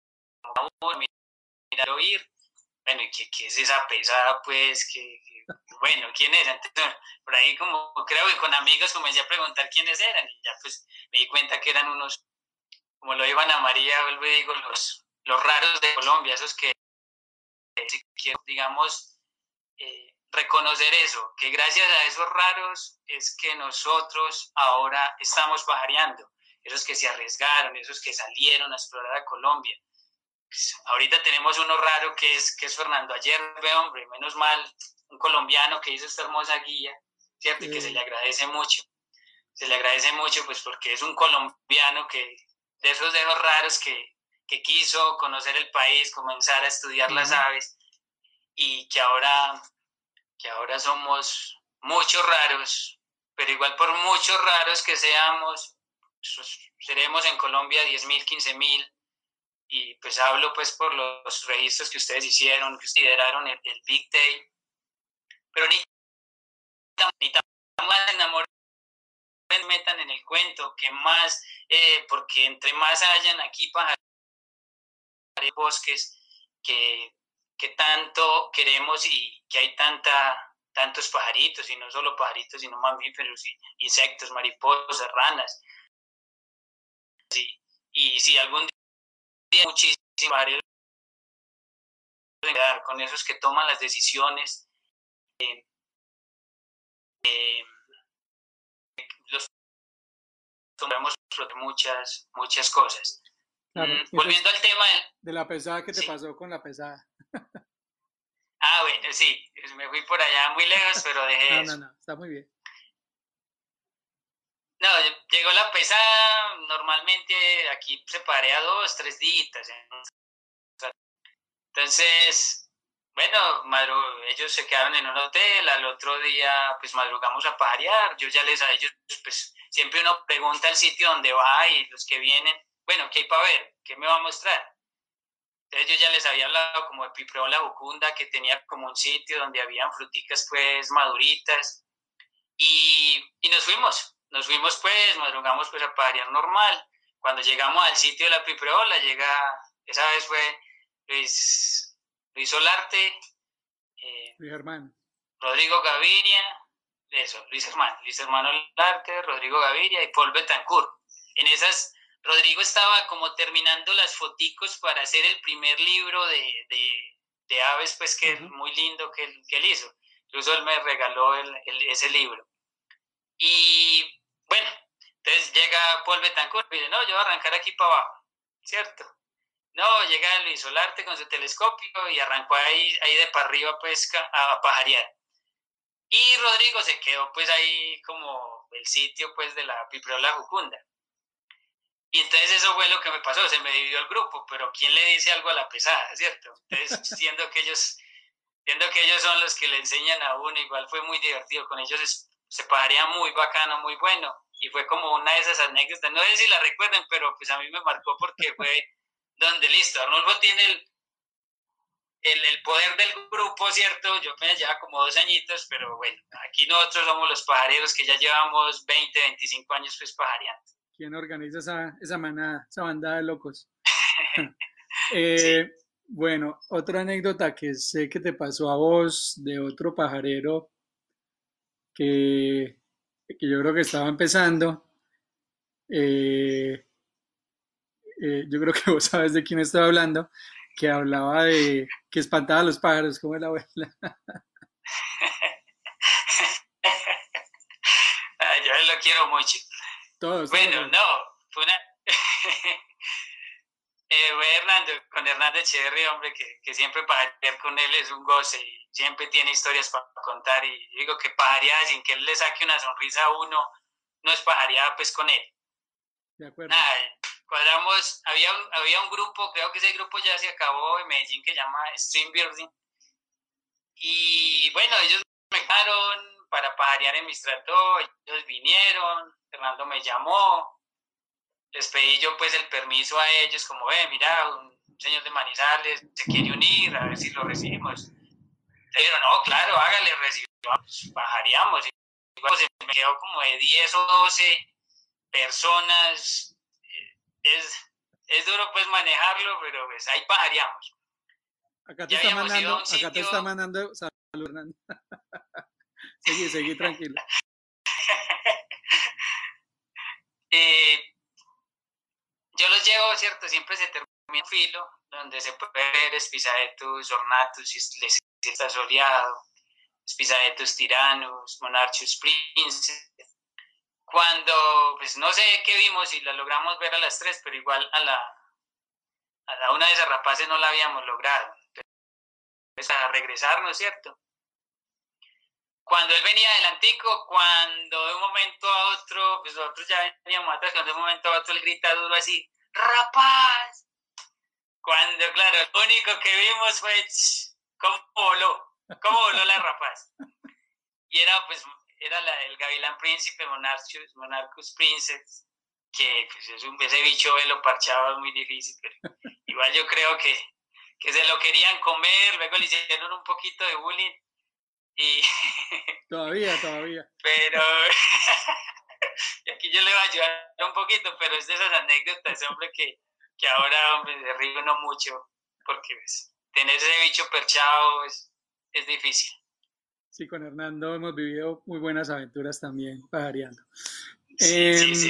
S3: mira, oír, bueno, ¿qué, ¿qué, es esa pesada? Pues, que, bueno, ¿quién es? Entonces, por ahí como creo que con amigos comencé a preguntar quiénes eran y ya pues me di cuenta que eran unos, como lo iban a María, vuelvo y digo, los, los raros de Colombia, esos que, digamos, eh, reconocer eso, que gracias a esos raros es que nosotros ahora estamos pajareando, esos que se arriesgaron, esos que salieron a explorar a Colombia. Pues, ahorita tenemos uno raro que es, que es Fernando Ayerbe, hombre, menos mal, un colombiano que hizo esta hermosa guía, ¿cierto? Y que se le agradece mucho. Se le agradece mucho, pues porque es un colombiano que, de esos dedos raros que, que quiso conocer el país, comenzar a estudiar las aves y que ahora, que ahora somos muchos raros, pero igual por muchos raros que seamos, seremos en Colombia 10.000, 15.000 y pues hablo pues por los registros que ustedes hicieron, que consideraron el, el Big Day, pero ni, ni tan más enamorados metan en el cuento, que más, eh, porque entre más hayan aquí pájaros, bosques, que, que tanto queremos y que hay tanta, tantos pajaritos, y no solo pajaritos, sino mamíferos, y insectos, mariposas, ranas. y si algún día muchísimos pajaritos con esos que toman las decisiones, eh, eh, los tomamos muchas, muchas cosas. Mm, volviendo al tema
S2: de la pesada que te pasó con la pesada.
S3: Ah, bueno, sí, me fui por allá muy lejos, pero dejé
S2: no, No, no, está muy bien.
S3: No, llegó la pesada, normalmente aquí se a dos, tres días. Entonces, bueno, ellos se quedaron en un hotel, al otro día pues madrugamos a pajarear, yo ya les a ellos, pues siempre uno pregunta el sitio donde va y los que vienen, bueno, ¿qué hay para ver? ¿Qué me va a mostrar? Entonces yo ya les había hablado como de Pipreón La Bucunda, que tenía como un sitio donde habían fruticas pues maduritas. Y, y nos fuimos, nos fuimos pues, madrugamos pues a pajarear normal. Cuando llegamos al sitio de la Pipreola, llega, esa vez fue Luis, Luis Solarte,
S2: eh, Luis Hermano.
S3: Rodrigo Gaviria, eso, Luis Hermano, Luis Hermano Solarte, Rodrigo Gaviria y Paul Betancourt. En esas Rodrigo estaba como terminando las foticos para hacer el primer libro de, de, aves, pues que es muy lindo que, que, él hizo. Incluso él me regaló el, ese libro. Y bueno, entonces llega Paul Betancourt y dice, no, yo voy a arrancar aquí para abajo, ¿cierto? No, llega Luis Solarte con su telescopio y arrancó ahí, ahí de para arriba pues a pajarear. Y Rodrigo se quedó pues ahí como el sitio pues de la Piprola Jucunda. Y entonces eso fue lo que me pasó, se me dividió el grupo, pero ¿quién le dice algo a la pesada, cierto? Entonces, siendo que ellos, siendo que ellos son los que le enseñan a uno, igual fue muy divertido, con ellos se pararía muy bacano, muy bueno, y fue como una de esas anécdotas, no sé si la recuerden, pero pues a mí me marcó porque fue donde listo, Arnulfo tiene el, el, el, poder del grupo, ¿cierto? Yo me lleva como dos añitos, pero bueno, aquí nosotros somos los pajareros que ya llevamos 20, 25 años pues pajareando.
S2: ¿Quién organiza esa, esa manada, esa bandada de locos? Eh, bueno, otra anécdota que sé que te pasó a vos de otro pajarero que, que yo creo que estaba empezando. Eh, eh, yo creo que vos sabes de quién estoy hablando, que hablaba de que espantaba a los pájaros, como la abuela.
S3: yo lo quiero mucho bueno, no, fue una... eh, Hernando, con Hernando Echeverry, hombre, que, que siempre pajarear con él es un goce y siempre tiene historias para contar y digo que pajarear sin que él le saque una sonrisa a uno, no es pajareada pues con él.
S2: De acuerdo.
S3: Nada, cuadramos, había un, había un grupo, creo que ese grupo ya se acabó en Medellín que se llama Stream Building. Y bueno, ellos me dejaron para pajarear en mi estrato, ellos vinieron, Fernando me llamó, les pedí yo pues el permiso a ellos, como ve, mira, un señor de Manizales se quiere unir, a ver si lo recibimos. Pero no, claro, hágale, recibimos, bajaríamos. Y pues, me quedó como de 10 o 12 personas. Es, es duro pues manejarlo, pero pues ahí bajaríamos.
S2: Acá te, está mandando, acá te está mandando, salud Hernando. seguí, seguí tranquilo.
S3: Eh, yo los llevo, ¿cierto? Siempre se termina un filo donde se puede ver Spisaetus ornatus, está soleado, Spisaetus tiranus, Monarchus prince. Cuando, pues no sé qué vimos y la logramos ver a las tres, pero igual a la, a la una de esas rapaces no la habíamos logrado. Entonces, a regresar, ¿no es cierto? Cuando él venía adelantico, cuando de un momento a otro, pues nosotros ya veníamos atrás, cuando de un momento a otro él grita duro así, rapaz, Cuando, claro, lo único que vimos fue cómo voló, cómo voló la rapaz. Y era, pues, era la, el gavilán príncipe, Monarchus, Monarchus Princess, que pues, es un, ese bicho lo parchado es muy difícil, pero igual yo creo que, que se lo querían comer, luego le hicieron un poquito de bullying y...
S2: todavía, todavía.
S3: Pero... y aquí yo le voy a ayudar un poquito, pero es de esas anécdotas, hombre, que, que ahora, hombre, se ríe uno mucho, porque pues, tener ese bicho perchado es, es difícil.
S2: Sí, con Hernando hemos vivido muy buenas aventuras también, pajareando.
S3: Sí, sí, sí.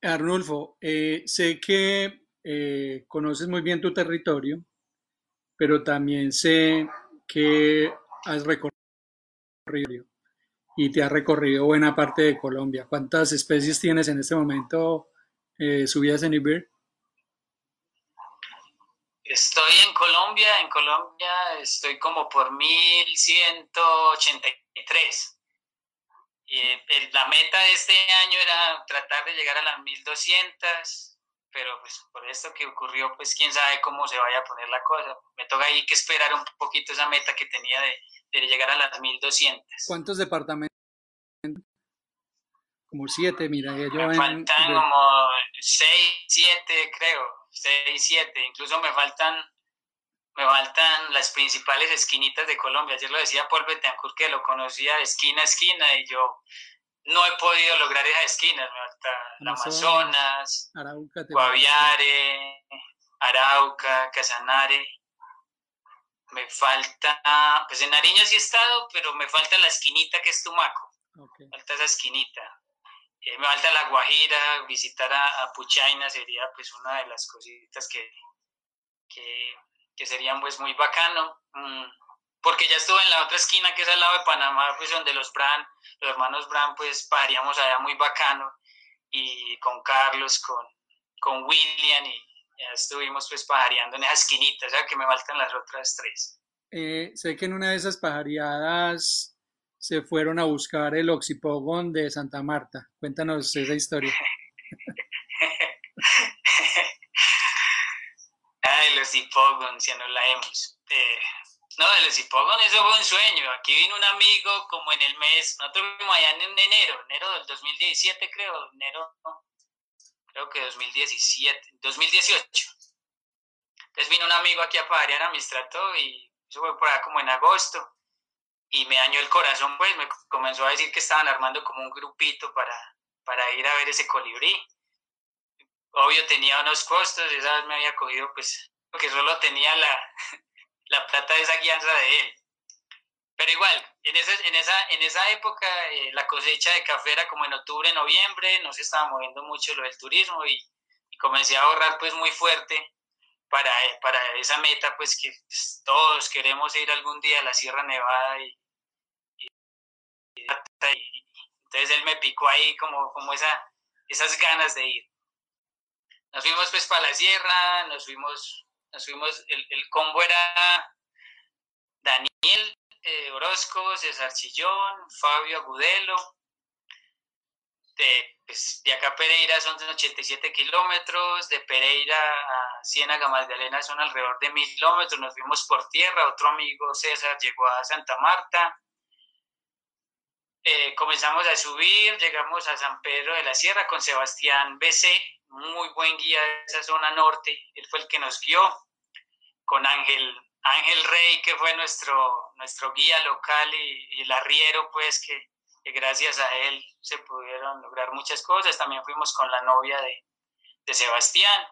S2: Em, Arnulfo, eh, sé que eh, conoces muy bien tu territorio, pero también sé que has recorrido y te has recorrido buena parte de Colombia. ¿Cuántas especies tienes en este momento eh, subidas en IBIR?
S3: Estoy en Colombia, en Colombia estoy como por 1183. Y la meta de este año era tratar de llegar a las 1200, pero pues por esto que ocurrió, pues quién sabe cómo se vaya a poner la cosa. Me toca ahí que esperar un poquito esa meta que tenía de, de llegar a las 1200.
S2: ¿Cuántos departamentos? Como siete, mira, yo
S3: me faltan como seis, siete, creo, seis, siete. Incluso me faltan, me faltan las principales esquinitas de Colombia. Ayer lo decía Paul Betancourt que lo conocía esquina a esquina y yo no he podido lograr esas esquinas. Me falta Amazonas, Arauca, Guaviare, Arauca, Casanare me falta, pues en Nariño sí he estado, pero me falta la esquinita que es Tumaco. Falta esa esquinita. Eh, me falta la Guajira, visitar a, Puchaina sería pues una de las cositas que, que, serían pues muy bacano. Mm, porque ya estuve en la otra esquina que es al lado de Panamá, pues donde los Bran, los hermanos Bran, pues paríamos allá muy bacano. Y con Carlos, con, con William y, ya estuvimos pues pajareando en esa esquinita, o sea que me faltan las otras tres.
S2: Eh, sé que en una de esas pajareadas se fueron a buscar el oxipogón de Santa Marta. Cuéntanos esa historia.
S3: Ay, los hipógonos, ya no la hemos. Eh, no, de los hipógonos eso fue un sueño. Aquí vino un amigo como en el mes, nosotros vimos allá en enero, enero del 2017 creo, enero, creo que 2017, 2018. Entonces vino un amigo aquí a Padre a mi estrato y eso fue por allá como en agosto y me dañó el corazón, pues me comenzó a decir que estaban armando como un grupito para, para ir a ver ese colibrí. Obvio tenía unos costos, esa vez me había cogido pues porque solo tenía la, la plata de esa guianza de él. Pero igual, en, ese, en, esa, en esa época eh, la cosecha de café era como en octubre, noviembre, no se estaba moviendo mucho lo del turismo y, comencé a ahorrar pues muy fuerte para, para esa meta pues que pues, todos queremos ir algún día a la Sierra Nevada y, entonces él me picó ahí como, como esa, esas ganas de ir. Nos fuimos pues para la sierra, nos fuimos, nos fuimos, el, el combo era Daniel, eh, Orozco, César Chillón, Fabio Agudelo. De, pues, acá a Pereira son 87 kilómetros, de Pereira a Ciénaga Magdalena son alrededor de mil kilómetros, nos fuimos por tierra, otro amigo César llegó a Santa Marta, eh, comenzamos a subir, llegamos a San Pedro de la Sierra con Sebastián BC, muy buen guía de esa zona norte, él fue el que nos guió, con Ángel Ángel Rey, que fue nuestro, nuestro guía local y, el arriero, pues que, gracias a él se pudieron lograr muchas cosas. También fuimos con la novia de, de Sebastián.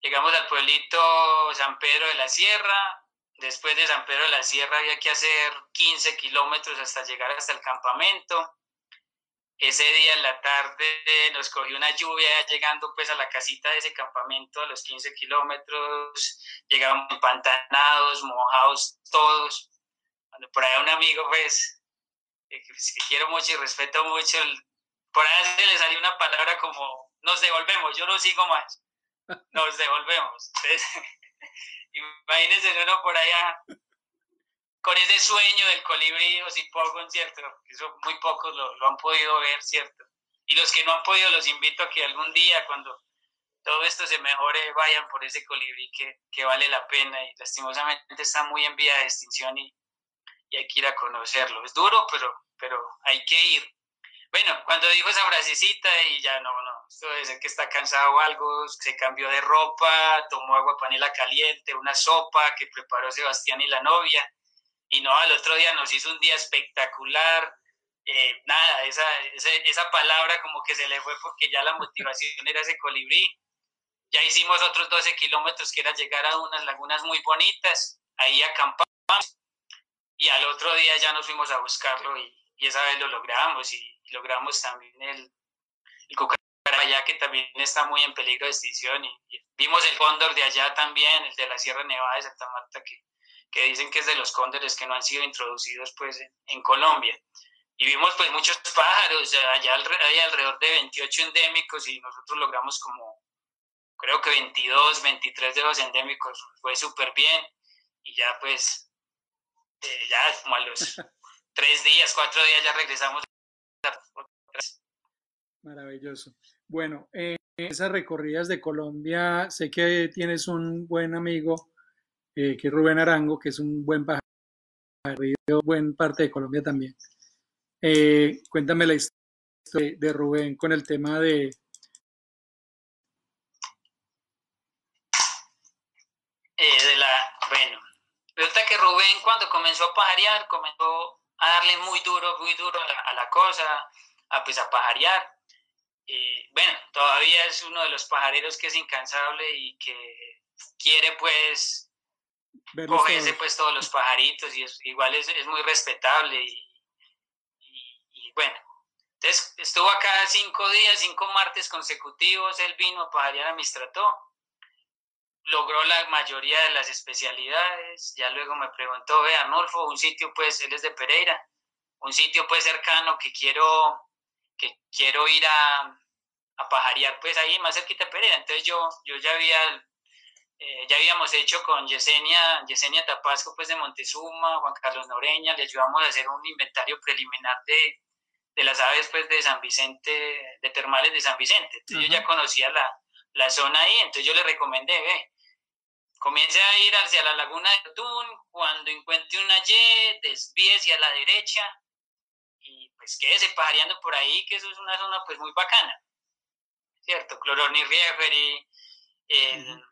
S3: Llegamos al pueblito San Pedro de la Sierra. Después de San Pedro de la Sierra había que hacer 15 kilómetros hasta llegar hasta el campamento. Ese día en la tarde nos cogió una lluvia llegando pues a la casita de ese campamento a los 15 kilómetros, llegamos empantanados, mojados todos. Cuando por ahí un amigo pues, que, quiero mucho y respeto mucho, por ahí se le salió una palabra como nos devolvemos, yo no sigo más, nos devolvemos. imagínense uno por allá con ese sueño del colibrí o si poco, ¿cierto? Eso muy pocos lo, han podido ver, ¿cierto? Y los que no han podido, los invito a que algún día, cuando, todo esto se mejore, vayan por ese colibrí que, que vale la pena y lastimosamente está muy en vía de extinción y, y hay que ir a conocerlo. Es duro, pero, pero hay que ir. Bueno, cuando dijo esa frasecita y ya no, no, esto debe ser que está cansado o algo, se cambió de ropa, tomó agua panela caliente, una sopa que preparó Sebastián y la novia, y no, al otro día nos hizo un día espectacular, eh, nada, esa, esa, esa, palabra como que se le fue porque ya la motivación era ese colibrí. Ya hicimos otros 12 kilómetros que era llegar a unas lagunas muy bonitas, ahí acampamos y al otro día ya nos fuimos a buscarlo y, y esa vez lo logramos y, logramos también el, el cucaraya que también está muy en peligro de extinción y, vimos el cóndor de allá también, el de la Sierra Nevada de Santa Marta que, que dicen que es de los cóndores que no han sido introducidos pues en, Colombia y vimos pues muchos pájaros, allá hay alrededor de 28 endémicos y nosotros logramos como, creo que 22, 23 de los endémicos, fue súper bien y ya pues, eh, ya como a los tres días, cuatro días ya regresamos.
S2: Maravilloso. Bueno, eh, esas recorridas de Colombia, sé que tienes un buen amigo, eh, que es Rubén Arango, que es un buen pájaro, buen parte de Colombia también. Eh, cuéntame la historia de Rubén con el tema de...
S3: Eh, de la, bueno, resulta que Rubén cuando comenzó a pajarear, comenzó a darle muy duro, muy duro a la, cosa, a pues a pajarear. Eh, bueno, todavía es uno de los pajareros que es incansable y que quiere pues cogerse pues todos los pajaritos y es, igual es, es muy respetable y, bueno, entonces estuvo acá cinco días, cinco martes consecutivos, él vino a pajarear a Mistrató, logró la mayoría de las especialidades, ya luego me preguntó, ve, Arnulfo, un sitio pues, él es de Pereira, un sitio pues cercano que quiero, que quiero ir a, a pajarear pues ahí más cerquita de Pereira, entonces yo, yo ya había eh, ya habíamos hecho con Yesenia, Yesenia Tapasco pues de Montezuma, Juan Carlos Noreña, le ayudamos a hacer un inventario preliminar de, de las aves pues, de San Vicente, de termales de San Vicente. Entonces yo ya conocía la, la, zona ahí, entonces yo le recomendé, ve, comience a ir hacia la laguna de Tun, cuando encuentre una Y, desvíe hacia la derecha y pues quédese pajareando por ahí, que eso es una zona pues muy bacana, ¿cierto? Cloroni Rieferi, el,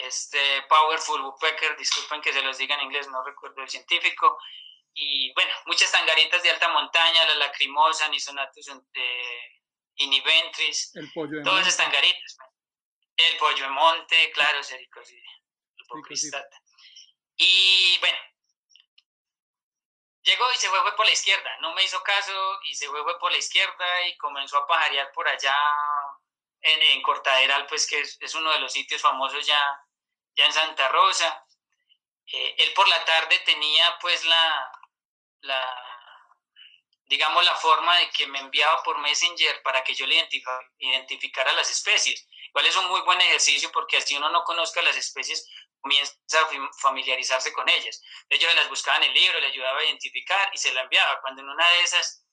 S3: este Powerful Woodpecker, disculpen que se los diga en inglés, no recuerdo el científico, y bueno, muchas tangaritas de alta montaña, la lacrimosa, Nisonatus eh, iniventris,
S2: el pollo
S3: todas esas tangaritas. El pollo de monte, claro, sericoside, el Y bueno, llegó y se fue, fue por la izquierda, no me hizo caso y se fue, fue por la izquierda y comenzó a pajarear por allá en, en Cortaderal, pues que es, uno de los sitios famosos ya, ya en Santa Rosa. Eh, él por la tarde tenía pues la, digamos, la forma de que me enviaba por Messenger para que yo le identificara las especies. Igual es un muy buen ejercicio porque así uno no conozca las especies, comienza a familiarizarse con ellas. Yo las buscaba en el libro, le ayudaba a identificar y se la enviaba. Cuando en una de esas,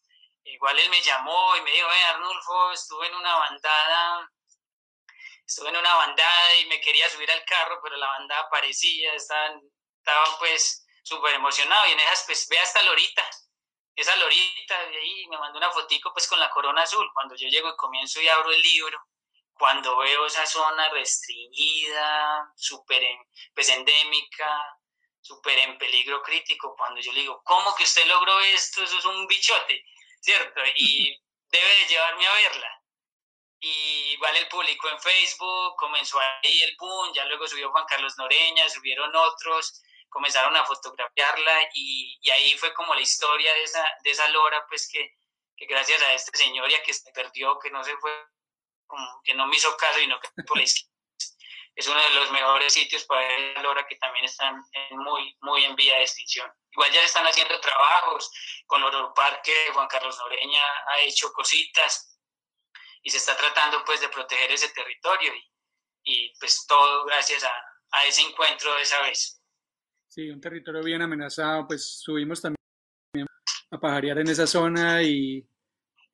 S3: igual él me llamó y me dijo, hey, Arnulfo, estuve en una bandada, estuve en una bandada y me quería subir al carro, pero la bandada aparecía, estaban, estaban pues súper emocionado. Y en esas, pues ve hasta Lorita, esa Lorita de ahí me mandó una fotico pues con la corona azul, cuando yo llego y comienzo y abro el libro, cuando veo esa zona restringida, súper pues endémica, súper en peligro crítico, cuando yo le digo, ¿cómo que usted logró esto? Eso es un bichote, ¿cierto? Y debe de llevarme a verla. Y igual el público en Facebook, comenzó ahí el boom, ya luego subió Juan Carlos Noreña, subieron otros, comenzaron a fotografiarla y, ahí fue como la historia de esa, de esa lora, pues que, que gracias a este señor ya que se perdió, que no se fue, que no me hizo caso y no que por la es uno de los mejores sitios para ver lora que también están en muy, muy en vía de extinción. Igual ya se están haciendo trabajos con el Parque, Juan Carlos Noreña ha hecho cositas y se está tratando pues de proteger ese territorio y, y pues todo gracias a, a ese encuentro de esa vez.
S2: Sí, un territorio bien amenazado, pues subimos también a pajarear en esa zona y,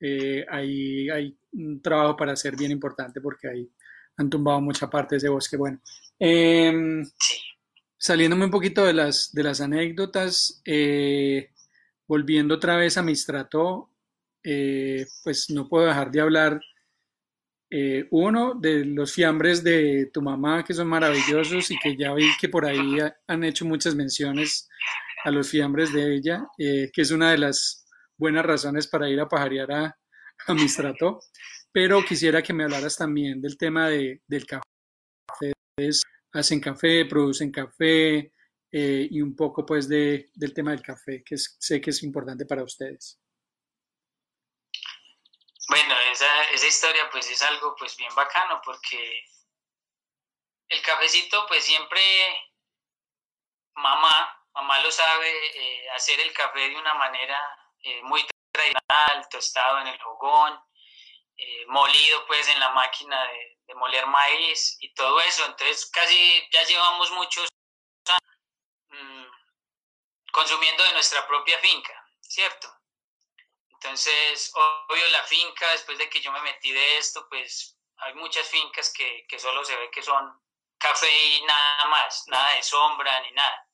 S2: eh, ahí hay un trabajo para hacer bien importante porque ahí han tumbado mucha parte de ese bosque. Bueno, em, saliéndome un poquito de las, de las anécdotas, eh, volviendo otra vez a Mistrato, eh, pues no puedo dejar de hablar, uno, de los fiambres de tu mamá, que son maravillosos y que ya vi que por ahí han hecho muchas menciones a los fiambres de ella, que es una de las buenas razones para ir a pajarear a, a Mistrato, pero quisiera que me hablaras también del tema de, del café. Ustedes hacen café, producen café eh, y un poco pues de, del tema del café, que sé que es importante para ustedes.
S3: Bueno, esa, esa historia pues es algo pues bien bacano porque el cafecito pues siempre mamá, mamá lo sabe eh, hacer el café de una manera eh, muy tradicional, tostado en el fogón, eh, molido pues en la máquina de, moler maíz y todo eso. Entonces casi ya llevamos muchos años mm, consumiendo de nuestra propia finca, ¿cierto? Entonces, obvio la finca, después de que yo me metí de esto, pues hay muchas fincas que, que solo se ve que son café y nada más, nada de sombra ni nada.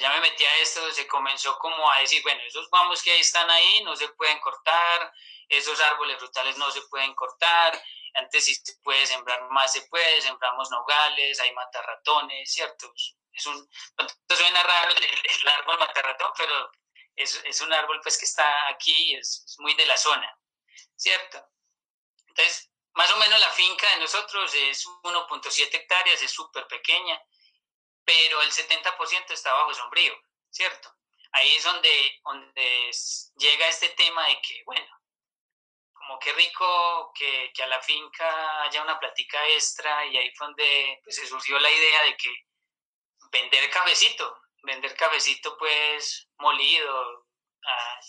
S3: Ya me metí a esto, se comenzó como a decir, bueno, esos guamos que ahí están ahí no se pueden cortar, esos árboles frutales no se pueden cortar, antes si se puede sembrar más se puede, sembramos nogales, hay matarratones, ¿cierto? Es un, suena raro el, árbol matarratón, pero es, es, un árbol pues que está aquí, es, es muy de la zona, ¿cierto? Entonces, más o menos la finca de nosotros es 1.7 hectáreas, es súper pequeña, pero el 70% está bajo sombrío, ¿cierto? Ahí es donde, donde llega este tema de que, bueno, como qué rico que, que, a la finca haya una plática extra y ahí fue donde pues, se surgió la idea de que vender cafecito, vender cafecito pues molido a,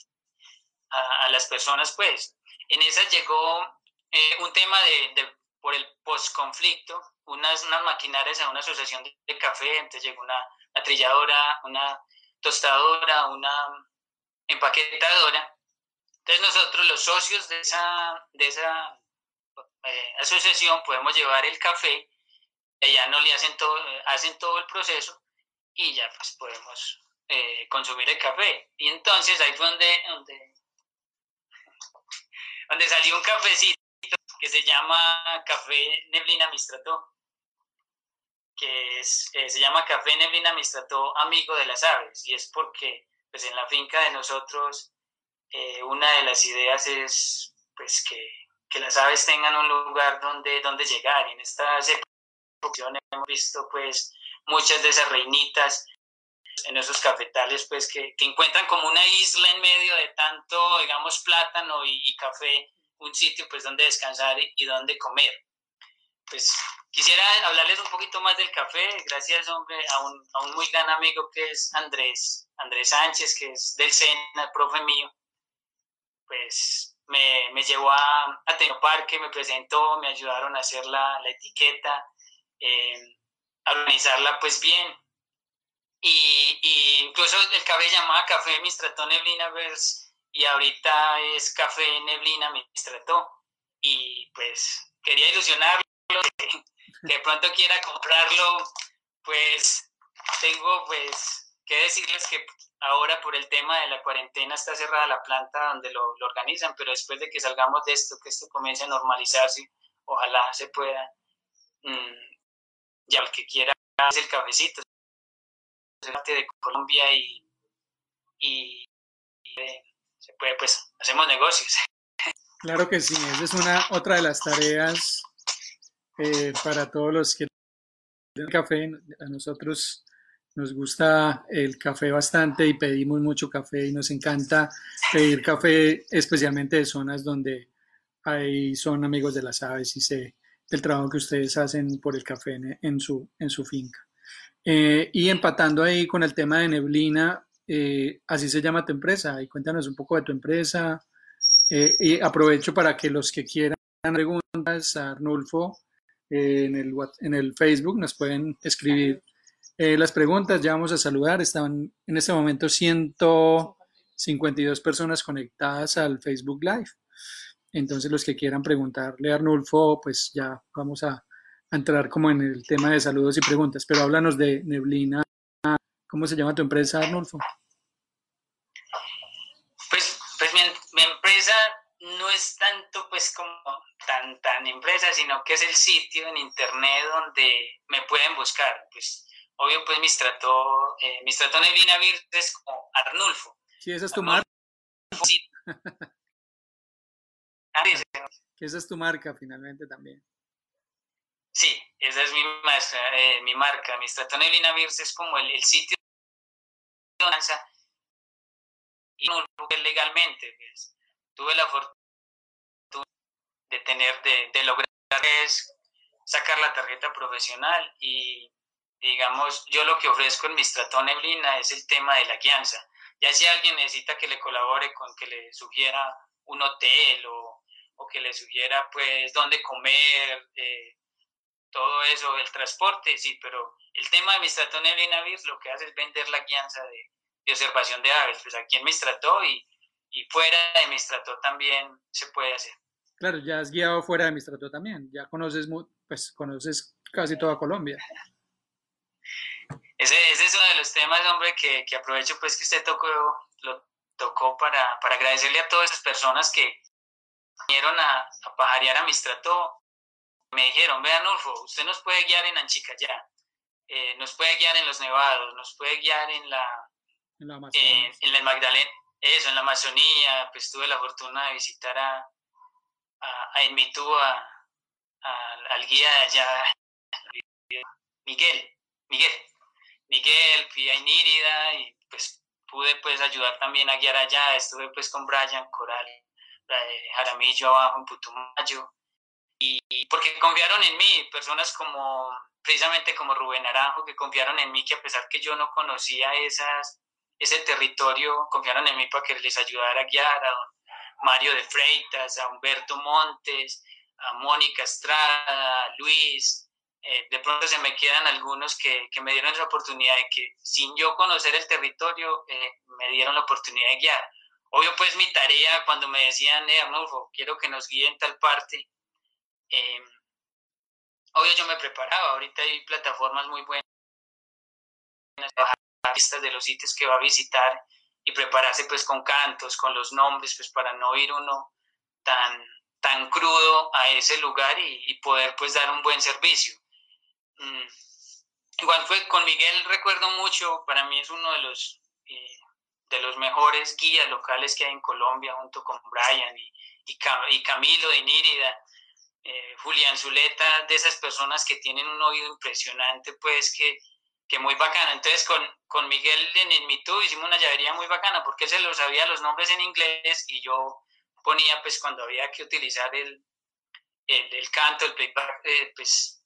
S3: a, las personas pues. En esa llegó eh, un tema de, de, por el postconflicto, unas, unas maquinarias a una asociación de, café, entonces llegó una, trilladora, una tostadora, una empaquetadora. Entonces nosotros los socios de esa, de esa eh, asociación podemos llevar el café, ya no le hacen todo, hacen todo el proceso y ya pues podemos eh, consumir el café. Y entonces ahí fue donde, donde, donde salió un cafecito que se llama Café Neblina Mistrato, que es, eh, se llama Café Neblina Mistrato Amigo de las Aves, y es porque pues en la finca de nosotros eh, una de las ideas es pues que, que, las aves tengan un lugar donde, donde llegar, y en estas épocas hemos visto pues muchas de esas reinitas en esos cafetales pues que, que, encuentran como una isla en medio de tanto digamos plátano y, y café un sitio pues donde descansar y donde comer. Pues quisiera hablarles un poquito más del café, gracias hombre a un, a un muy gran amigo que es Andrés, Andrés Sánchez, que es del SENA, profe mío. Pues me, me llevó a, a Parque, me presentó, me ayudaron a hacer la, la etiqueta, eh, a organizarla pues bien. Y, y, incluso el café llamaba Café Mistratón Neblina y ahorita es Café Neblina me trató y pues quería ilusionarlo, que, de pronto quiera comprarlo, pues tengo pues que decirles que ahora por el tema de la cuarentena está cerrada la planta donde lo, organizan, pero después de que salgamos de esto, que esto comience a normalizarse, ojalá se pueda, mm, ya el que quiera es el cafecito, es parte de Colombia y, y se puede, pues, hacemos negocios.
S2: Claro que sí, esa es una otra de las tareas eh, para todos los que el café. A nosotros nos gusta el café bastante y pedimos mucho café y nos encanta pedir café, especialmente de zonas donde hay, son amigos de las aves y sé el trabajo que ustedes hacen por el café en, su, en su finca. Eh, y empatando ahí con el tema de neblina, eh, así se llama tu empresa. Y cuéntanos un poco de tu empresa. Eh, y aprovecho para que los que quieran preguntas a Arnulfo en, el, en el Facebook nos pueden escribir las preguntas. Ya vamos a saludar. Están en este momento 152 personas conectadas al Facebook Live. Entonces los que quieran preguntarle a Arnulfo, pues ya vamos a, entrar como en el tema de saludos y preguntas, pero háblanos de Neblina. ¿Cómo se llama tu empresa, Arnulfo?
S3: Pues, pues mi, empresa no es tanto pues como tan, tan empresa, sino que es el sitio en internet donde me pueden buscar. Pues obvio pues Mistrato, eh, Mistrato Neblina Virtus es como Arnulfo.
S2: Sí, esa es tu marca. esa es tu marca finalmente también.
S3: Sí, esa es mi, eh, mi marca. Mi Neblina Virtus es como el, sitio de danza y no legalmente. Pues. Tuve la fortuna de tener, de, de lograr sacar la tarjeta profesional y digamos, yo lo que ofrezco en mi Stratón Neblina es el tema de la guianza. Ya si alguien necesita que le colabore con que le sugiera un hotel o, o que le sugiera pues dónde comer, eh, todo eso, el transporte, sí, pero el tema de Mistratón Neblina Avis lo que hace es vender la guianza de, de observación de aves, pues aquí en Mistrató y, y fuera de Mistrató también se puede hacer.
S2: Claro, ya has guiado fuera de Mistrató también, ya conoces, pues conoces casi toda Colombia.
S3: Ese, ese, es uno de los temas, hombre, que, que, aprovecho pues que usted tocó, lo tocó para, para agradecerle a todas esas personas que vinieron a, a pajarear a Mistrató. Me dijeron, vean, Ulfo, usted nos puede guiar en Anchicayá, eh, nos puede guiar en los Nevados, nos puede guiar en la, en la, en, en la Magdalena, eso, en la Amazonía, pues tuve la fortuna de visitar a, a, a a, al guía de allá, Miguel, Miguel, Miguel, fui a Inírida y pues pude pues ayudar también a guiar allá, estuve pues con Brian Coral, eh, Jaramillo abajo en Putumayo, y porque confiaron en mí, personas como, precisamente como Rubén Naranjo, que confiaron en mí, que a pesar que yo no conocía esas, ese territorio, confiaron en mí para que les ayudara a guiar a Mario de Freitas, a Humberto Montes, a Mónica Estrada, a Luis, eh, de pronto se me quedan algunos que, que, me dieron esa oportunidad de que sin yo conocer el territorio eh, me dieron la oportunidad de guiar. Obvio pues mi tarea cuando me decían, eh, Arnulfo, quiero que nos guíen tal parte, eh, obvio yo me preparaba, ahorita hay plataformas muy buenas, listas de los sitios que va a visitar y prepararse pues con cantos, con los nombres, pues para no ir uno tan, tan crudo a ese lugar y, y poder pues dar un buen servicio. Mm. Igual fue con Miguel, recuerdo mucho, para mí es uno de los, eh, de los mejores guías locales que hay en Colombia, junto con Brian y, Camilo de Nírida, eh, Julián Zuleta, de esas personas que tienen un oído impresionante, pues que, que muy bacana. Entonces con, con Miguel en el hicimos una llavería muy bacana porque se lo sabía los nombres en inglés y yo ponía pues cuando había que utilizar el, el, canto, el playback, eh, pues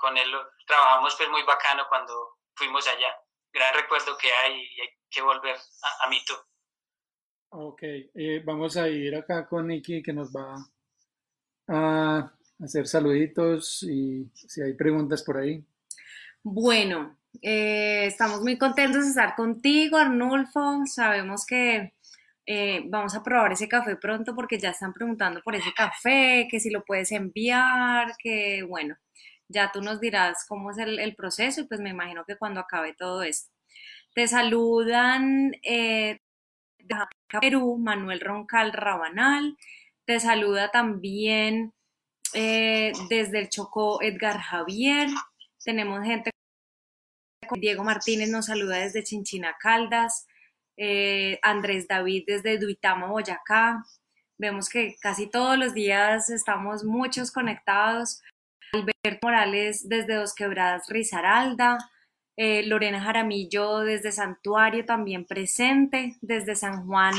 S3: con él trabajamos pues muy bacano cuando fuimos allá. Gran recuerdo que hay y hay que volver a, a Mito.
S2: Ok, eh, vamos a ir acá con Nicky que nos va a hacer saluditos y si hay preguntas por ahí.
S1: Bueno, eh, estamos muy contentos de estar contigo, Arnulfo. Sabemos que eh, vamos a probar ese café pronto porque ya están preguntando por ese café, que si lo puedes enviar, que bueno, ya tú nos dirás cómo es el, proceso y pues me imagino que cuando acabe todo esto. Te saludan eh, Perú, Manuel Roncal Rabanal. Te saluda también eh, desde el Chocó Edgar Javier. Tenemos gente Diego Martínez nos saluda desde Chinchina Caldas. Eh, Andrés David desde Duitama, Boyacá. Vemos que casi todos los días estamos muchos conectados. Alberto Morales desde Dos Quebradas, Risaralda, eh, Lorena Jaramillo desde Santuario también presente, desde San Juan,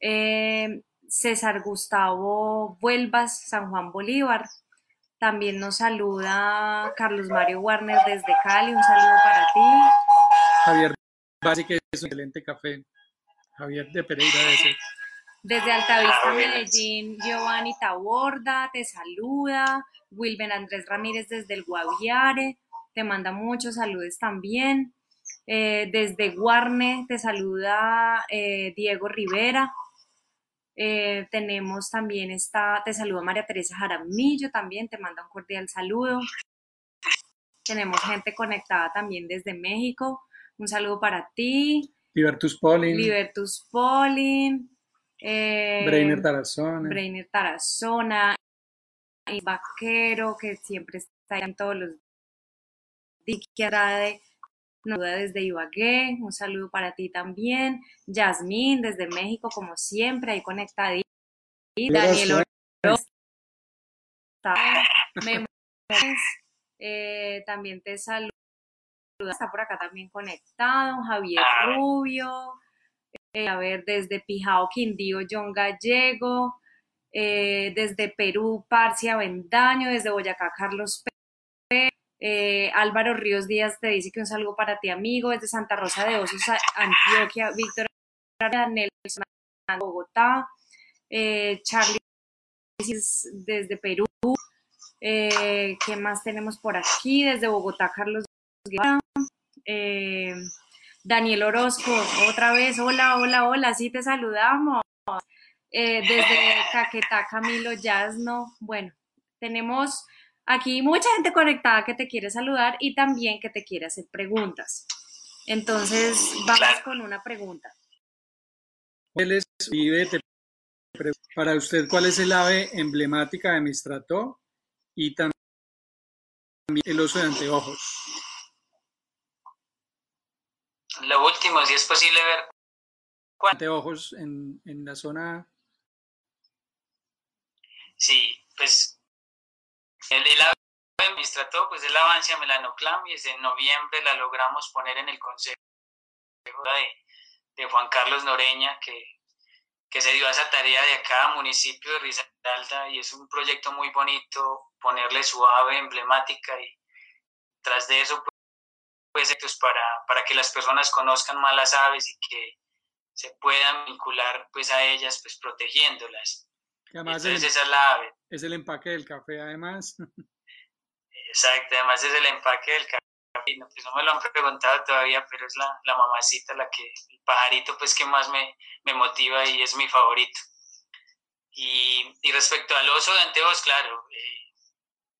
S1: eh, César Gustavo Vuelvas, San Juan Bolívar. También nos saluda Carlos Mario Warner desde Cali, un saludo para ti.
S2: Javier que es un excelente café. Javier de Pereira
S1: Desde Altavista, Medellín, Giovanni Taborda te saluda. Wilben Andrés Ramírez desde el Guaviare, te manda muchos saludos también. Eh, desde Guarne te saluda eh, Diego Rivera. Eh, tenemos también esta, te saluda María Teresa Jaramillo también, te manda un cordial saludo. Tenemos gente conectada también desde México. Un saludo para ti.
S2: Libertus Polin.
S1: Libertus Polin.
S2: Eh, Brainer Tarazona.
S1: Brainer Tarazona. Y Vaquero, que siempre está en todos los Dicky Arade, desde Ibagué, un saludo para ti también. Yasmín desde México, como siempre, ahí conectada. Daniel eh, también te saludo. Está por acá también conectado. Javier Rubio. Eh, a ver, desde Pijao, Quindío, John Gallego. Eh, desde Perú, Parcia Vendaño. Desde Boyacá, Carlos Pérez. Eh, Álvaro Ríos Díaz te dice que un saludo para ti, amigo, desde Santa Rosa de Osos, Antioquia, Víctor Nelson, Bogotá, Charlie desde Perú, ¿qué más tenemos por aquí? Desde Bogotá, Carlos eh, Daniel Orozco, otra vez, hola, hola, hola, sí te saludamos. desde Caquetá, Camilo Yasno, bueno, tenemos Aquí mucha gente conectada que te quiere saludar y también que te quiere hacer preguntas. Entonces, vamos con una pregunta.
S2: para usted, ¿cuál es el ave emblemática de Mistrató y también el oso de anteojos?
S3: Lo último, si es posible ver.
S2: Anteojos en, en la zona.
S3: Sí, pues el, el administrató, pues es la avancia melanoclamis. En noviembre la logramos poner en el consejo de, de Juan Carlos Noreña, que, que se dio a esa tarea de cada municipio de Risaralda y es un proyecto muy bonito ponerle su ave emblemática y tras de eso pues, pues para, para que las personas conozcan más las aves y que se puedan vincular pues a ellas pues protegiéndolas. Entonces esa es la ave.
S2: Es el empaque del café, además.
S3: Exacto, además es el empaque del café. No, pues no me lo han preguntado todavía, pero es la, la mamacita, la que, el pajarito, pues que más me, me motiva y es mi favorito. Y, y, respecto al oso de anteojos, claro, eh,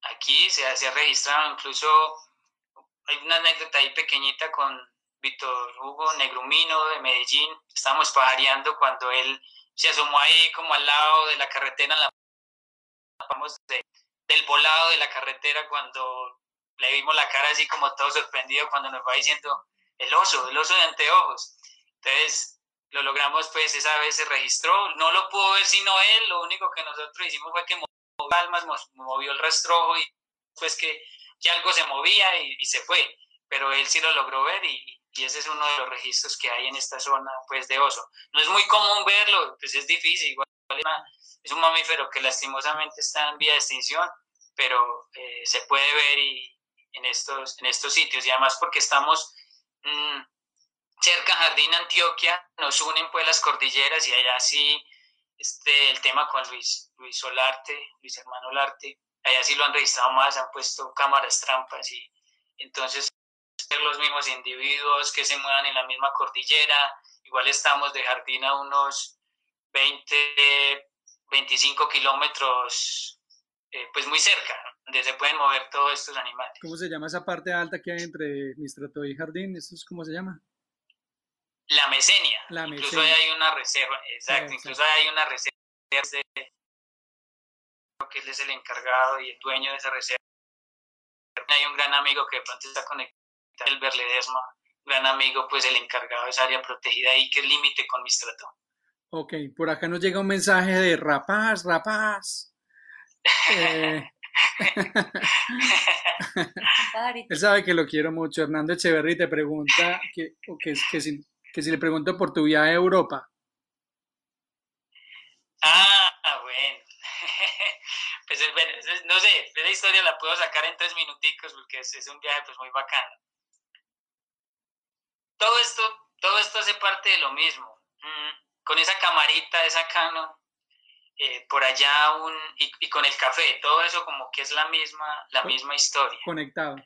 S3: aquí se, se ha registrado incluso, hay una anécdota ahí pequeñita con Víctor Hugo Negrumino de Medellín. Estábamos pajareando cuando él se asomó ahí como al lado de la carretera, la vamos del volado de la carretera cuando le vimos la cara así como todo sorprendido cuando nos va diciendo el oso, el oso de anteojos. Entonces lo logramos, pues esa vez se registró, no lo pudo ver sino él, lo único que nosotros hicimos fue que movió palmas, movió el rastrojo y pues que, que algo se movía y, se fue, pero él sí lo logró ver y, y, ese es uno de los registros que hay en esta zona pues de oso. No es muy común verlo, pues es difícil, igual es un mamífero que lastimosamente está en vía de extinción, pero eh, se puede ver y, en, estos, en estos sitios y además porque estamos mm, cerca Jardín Antioquia, nos unen pues las cordilleras y allá sí este, el tema con Luis, Luis Solarte, Luis Hermano Olarte, allá sí lo han registrado más, han puesto cámaras trampas y entonces los mismos individuos que se muevan en la misma cordillera, igual estamos de jardín a unos 20, 25 kilómetros, eh, pues muy cerca, donde se pueden mover todos estos animales.
S2: ¿Cómo se llama esa parte alta que hay entre Mistrato y Jardín? ¿Eso es cómo se llama?
S3: La mesenia. La incluso hay una reserva, exacto, incluso hay una reserva de que él es el encargado y el dueño de esa reserva. Hay un gran amigo que de pronto está conectado, el Berledesma, gran amigo, pues el encargado de esa área protegida ahí, que es límite con Mistrato.
S2: Ok, por acá nos llega un mensaje de rapaz, rapaz. Eh, él sabe que lo quiero mucho. Hernando Echeverry te pregunta que, que, que, si, que si le pregunto por tu viaje a Europa.
S3: Ah, bueno. Pues bueno, no sé, esa historia la puedo sacar en tres minuticos porque es, es un viaje pues muy bacano. Todo esto, todo esto hace parte de lo mismo. Mm, con esa camarita, esa cano, eh, por allá un, y, con el café, todo eso como que es la misma, la misma historia.
S2: Conectado.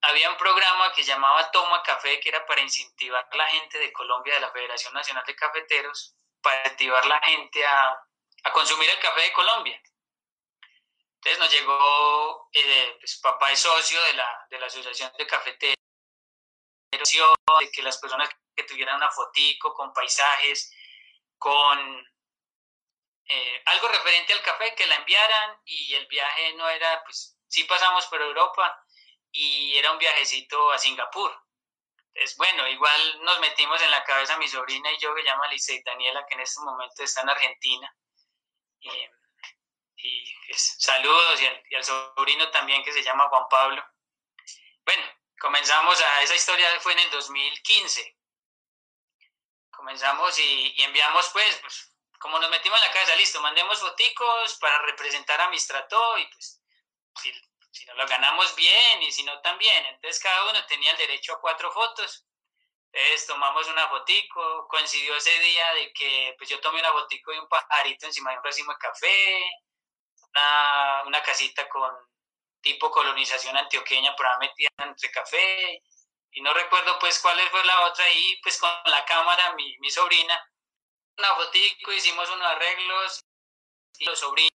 S3: Había, un programa que llamaba Toma Café, que era para incentivar a la gente de Colombia, de la Federación Nacional de Cafeteros, para activar la gente a, a consumir el café de Colombia. Entonces nos llegó, eh, pues papá es socio de la, de la Asociación de Cafeteros, de que las personas que tuvieran una fotico con paisajes, con eh, algo referente al café, que la enviaran y el viaje no era, pues sí pasamos por Europa y era un viajecito a Singapur. Entonces, bueno, igual nos metimos en la cabeza mi sobrina y yo, que llama Lice Daniela, que en este momento está en Argentina. Eh, y pues, saludos y al, sobrino también que se llama Juan Pablo. Bueno, comenzamos a, esa historia fue en el 2015. Comenzamos y, enviamos pues, pues, como nos metimos en la cabeza, listo, mandemos foticos para representar a Mistrato y pues si, si nos lo ganamos bien y si no también. Entonces cada uno tenía el derecho a cuatro fotos. Entonces tomamos una fotico, coincidió ese día de que pues yo tomé una fotico de un pajarito encima de un racimo de café, una, casita con tipo colonización antioqueña, pero metida entre café, y no recuerdo pues cuál fue la otra, y pues con la cámara, mi, sobrina, una fotico, hicimos unos arreglos, y los sobrinos,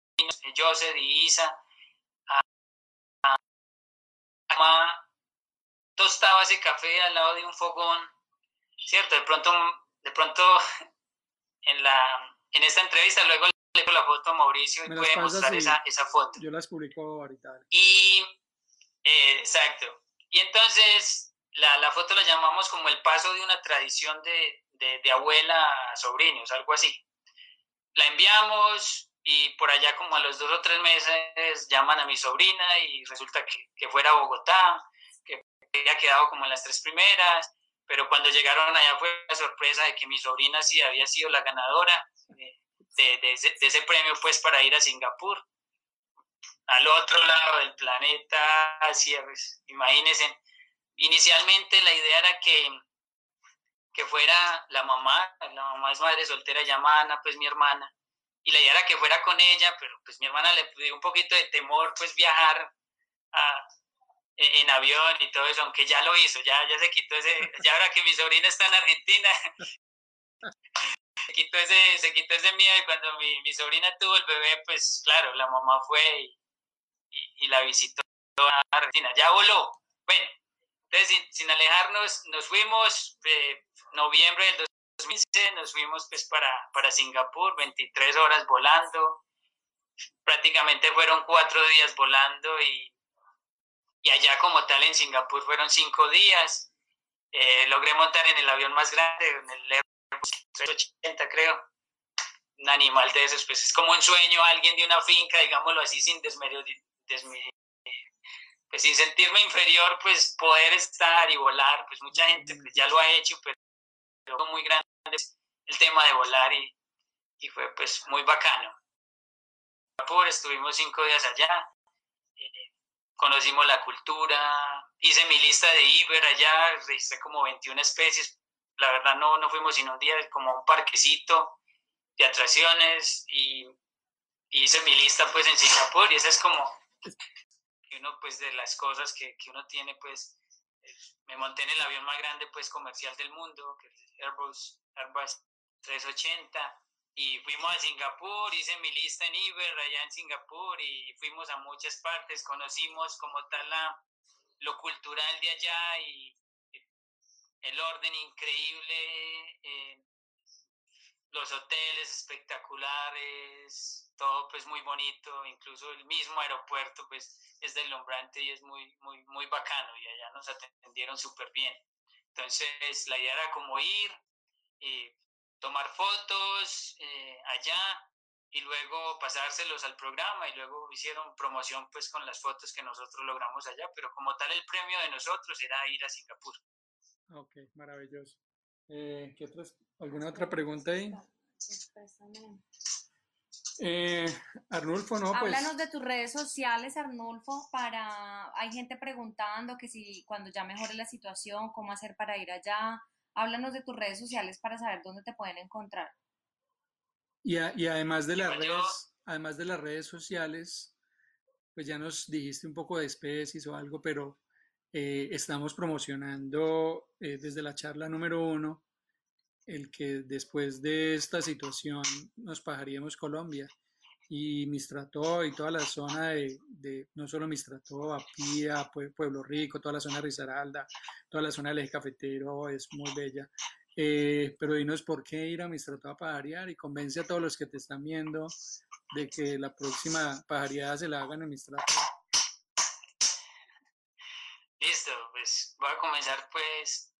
S3: Joseph y Isa, a, tostaba ese café al lado de un fogón, ¿cierto? De pronto, de pronto en, la, en esta entrevista luego la foto a Mauricio y puede mostrar esa, esa, foto.
S2: Yo las publico ahorita.
S3: Y, eh, exacto. Y entonces la, la, foto la llamamos como el paso de una tradición de, de, de abuela a sobrinos, algo así. La enviamos y por allá como a los dos o tres meses llaman a mi sobrina y resulta que, que fuera a Bogotá, que había quedado como en las tres primeras, pero cuando llegaron allá fue la sorpresa de que mi sobrina sí había sido la ganadora. Eh, de, ese, premio pues para ir a Singapur, al otro lado del planeta, así, pues, imagínense. Inicialmente la idea era que, que fuera la mamá, la mamá es madre soltera llamada pues mi hermana, y la idea era que fuera con ella, pero pues mi hermana le dio un poquito de temor pues viajar e, en avión y todo eso, aunque ya lo hizo, ya, ya se quitó ese, ya ahora que mi sobrina está en Argentina, se quitó ese, se quitó ese miedo y cuando mi, mi, sobrina tuvo el bebé, pues claro, la mamá fue y, y, la visitó a Argentina. Ya voló. Bueno, entonces sin, alejarnos, nos fuimos, eh, noviembre del 2015, nos fuimos pues para, para Singapur, 23 horas volando. Prácticamente fueron cuatro días volando y, y allá como tal en Singapur fueron cinco días. Eh, logré montar en el avión más grande, en el 380 creo. Un animal de esos, pues es como un sueño, alguien de una finca, digámoslo así, sin desmedio, pues sin sentirme inferior, pues poder estar y volar, pues mucha gente pues, ya lo ha hecho, pero muy grande el tema de volar y, y fue pues muy bacano. Estuvimos cinco días allá, eh, conocimos la cultura, hice mi lista de Iber allá, registré como 21 especies, la verdad no, no fuimos sino un día como un parquecito de atracciones y, hice mi lista pues en Singapur y esa es como uno pues de las cosas que, que uno tiene pues me monté en el avión más grande pues comercial del mundo que es Airbus, Airbus 380 y fuimos a Singapur, hice mi lista en Iber allá en Singapur y fuimos a muchas partes, conocimos como tal la, lo cultural de allá y el orden increíble, eh, los hoteles espectaculares, todo pues muy bonito, incluso el mismo aeropuerto pues es deslumbrante y es muy, muy, muy bacano y allá nos atendieron súper bien. Entonces la idea era como ir, y tomar fotos eh, allá y luego pasárselos al programa y luego hicieron promoción pues con las fotos que nosotros logramos allá, pero como tal el premio de nosotros era ir a Singapur.
S2: Ok, maravilloso. Eh, ¿qué otras, ¿Alguna otra pregunta ahí? Eh, Arnulfo, no,
S1: pues. Háblanos de tus redes sociales, Arnulfo, para. Hay gente preguntando que si cuando ya mejore la situación, cómo hacer para ir allá. Háblanos de tus redes sociales para saber dónde te pueden encontrar.
S2: Y, y además de las redes, además de las redes sociales, pues ya nos dijiste un poco de especies o algo, pero eh, estamos promocionando eh, desde la charla número uno el que después de esta situación nos pajaríamos Colombia y Mistrató y toda la zona de, no solo Mistrató, Apía, Pueblo Rico, toda la zona de Risaralda, toda la zona del eje cafetero es muy bella. Eh, pero dinos por qué ir a Mistrató a pajarear y convence a todos los que te están viendo de que la próxima pajareada se la hagan en Mistrató.
S3: Listo, pues voy a comenzar pues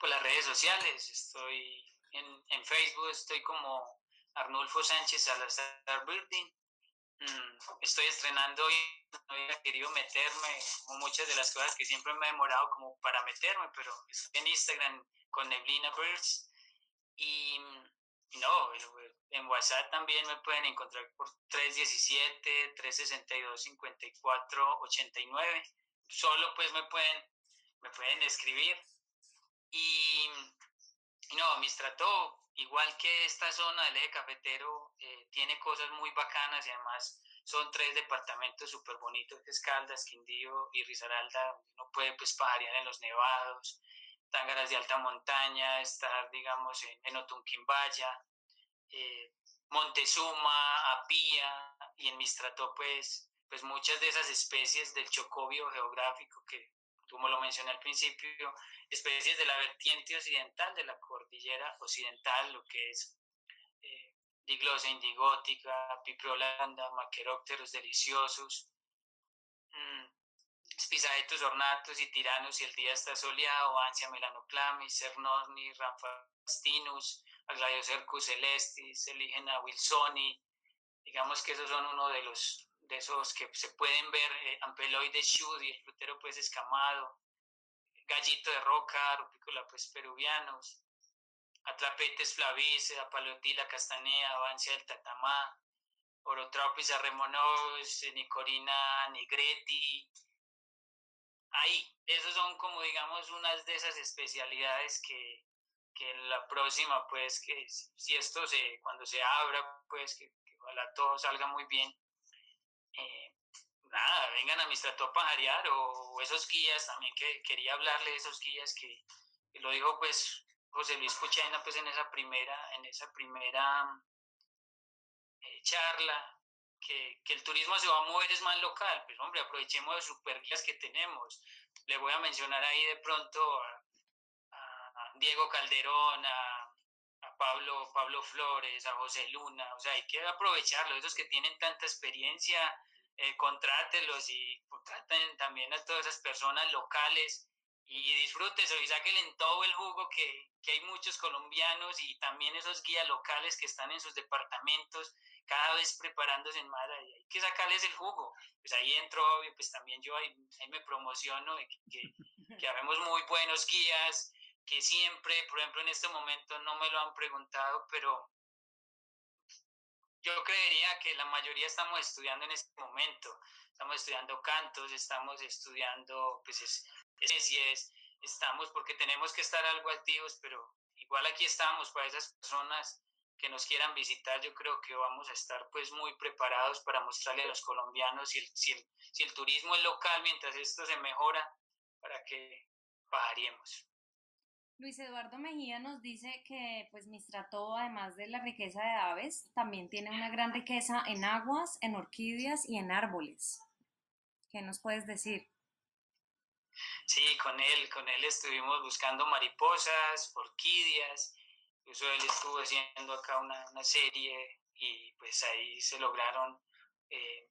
S3: por las redes sociales. Estoy en, en Facebook, estoy como Arnulfo Sánchez Salazar Birding. Mm, estoy estrenando y no había querido meterme, como muchas de las cosas que siempre me he demorado como para meterme, pero estoy en Instagram con Neblina Birds. Y, no, en WhatsApp también me pueden encontrar por 317, 362, 54, 89. Solo pues me pueden, me pueden escribir. Y no, Mistrato igual que esta zona del eje cafetero eh, tiene cosas muy bacanas y además son tres departamentos súper bonitos, que es Quindío y Risaralda, donde uno puede pues pajarear en los nevados, tángaras de alta montaña, estar digamos en, en Otunquimbaya, eh, Montezuma, Apía y en Mistrató pues, pues muchas de esas especies del chocobio geográfico que como lo mencioné al principio, especies de la vertiente occidental de la cordillera occidental, lo que es eh, diglosa indigótica, piprolanda, maquerópteros deliciosos, mmm, ornatos y tiranos y el día está soleado, ansia melanoclamis, cernorni, ramfastinus, agliocercus celestis, eligena wilsoni, digamos que esos son uno de los de esos que se pueden ver, eh, ampeloides shudi, el frutero pues escamado, gallito de roca, rupícola pues peruvianos, atrapetes flavis, apalotila castanea, avancia del tatamá, orotropis arremonos, nicorina nigreti, ahí, esos son como digamos unas de esas especialidades que, que en la próxima pues que si esto se, cuando se abra pues que, que ojalá todo salga muy bien, eh, nada, vengan a Mistrato a pajarear o, esos guías también que quería hablarle de esos guías que, lo dijo pues José Luis Puchena pues en esa primera, en esa primera eh, charla, que, el turismo se va a mover es más local, pues hombre, aprovechemos de super guías que tenemos. Le voy a mencionar ahí de pronto a, Diego Calderón, Pablo, Pablo Flores, a José Luna, o sea, hay que aprovecharlo, esos que tienen tanta experiencia, eh, contrátelos y contraten también a todas esas personas locales y disfrútense y en todo el jugo que, que, hay muchos colombianos y también esos guías locales que están en sus departamentos cada vez preparándose en y hay que sacarles el jugo. Pues ahí entro, pues también yo ahí, me promociono, que, que, habemos muy buenos guías, que siempre, por ejemplo, en este momento no me lo han preguntado, pero yo creería que la mayoría estamos estudiando en este momento. Estamos estudiando cantos, estamos estudiando pues, especies, estamos porque tenemos que estar algo activos, pero igual aquí estamos para esas personas que nos quieran visitar. Yo creo que vamos a estar pues muy preparados para mostrarle a los colombianos si el, si el, si el turismo es local mientras esto se mejora para que pagaremos.
S1: Luis Eduardo Mejía nos dice que pues Mistrató, además de la riqueza de aves, también tiene una gran riqueza en aguas, en orquídeas y en árboles. ¿Qué nos puedes decir?
S3: Sí, con él, con él estuvimos buscando mariposas, orquídeas, incluso él estuvo haciendo acá una, serie y pues ahí se lograron eh,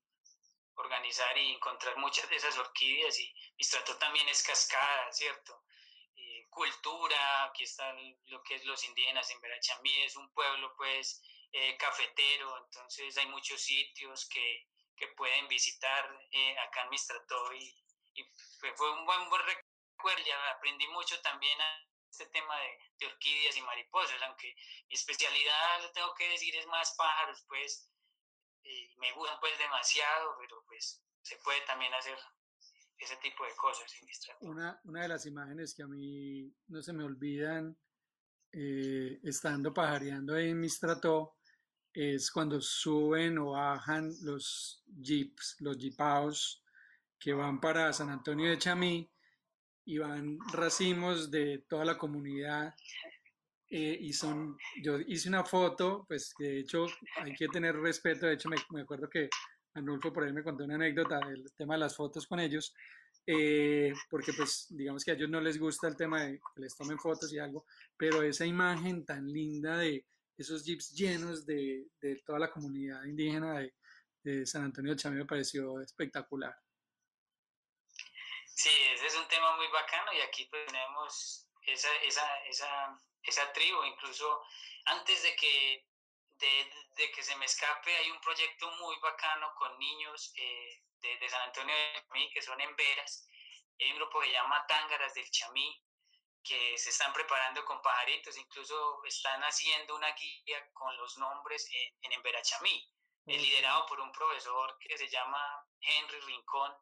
S3: organizar y encontrar muchas de esas orquídeas y Mistrató también es cascada, ¿cierto? Eh, cultura, aquí están lo que es los indígenas en Verachamí, es un pueblo pues eh, cafetero, entonces hay muchos sitios que, que pueden visitar eh, acá en Mistrató y, fue un buen, buen recuerdo, ya aprendí mucho también a este tema de, de, orquídeas y mariposas, aunque mi especialidad, lo tengo que decir, es más pájaros, pues me gustan pues demasiado, pero pues se puede también hacer ese tipo de cosas
S2: Una, una de las imágenes que a mí no se me olvidan eh, estando pajareando en Mistrató es cuando suben o bajan los jeeps, los jeepaos que van para San Antonio de Chamí y van racimos de toda la comunidad eh, y son, yo hice una foto, pues de hecho hay que tener respeto, de hecho me, me acuerdo que Anulfo por ahí me contó una anécdota del tema de las fotos con ellos, eh, porque pues digamos que a ellos no les gusta el tema de que les tomen fotos y algo, pero esa imagen tan linda de esos jeeps llenos de, de toda la comunidad indígena de, de San Antonio Chamí me pareció espectacular.
S3: Sí, ese es un tema muy bacano y aquí pues tenemos esa, esa, esa, esa tribu, incluso antes de que, de, de, que se me escape, hay un proyecto muy bacano con niños eh, de, de, San Antonio de Chamí, que son en Veras, hay un grupo que se llama Tángaras del Chamí, que se están preparando con pajaritos, incluso están haciendo una guía con los nombres en, en Embera Chamí, liderado por un profesor que se llama Henry Rincón,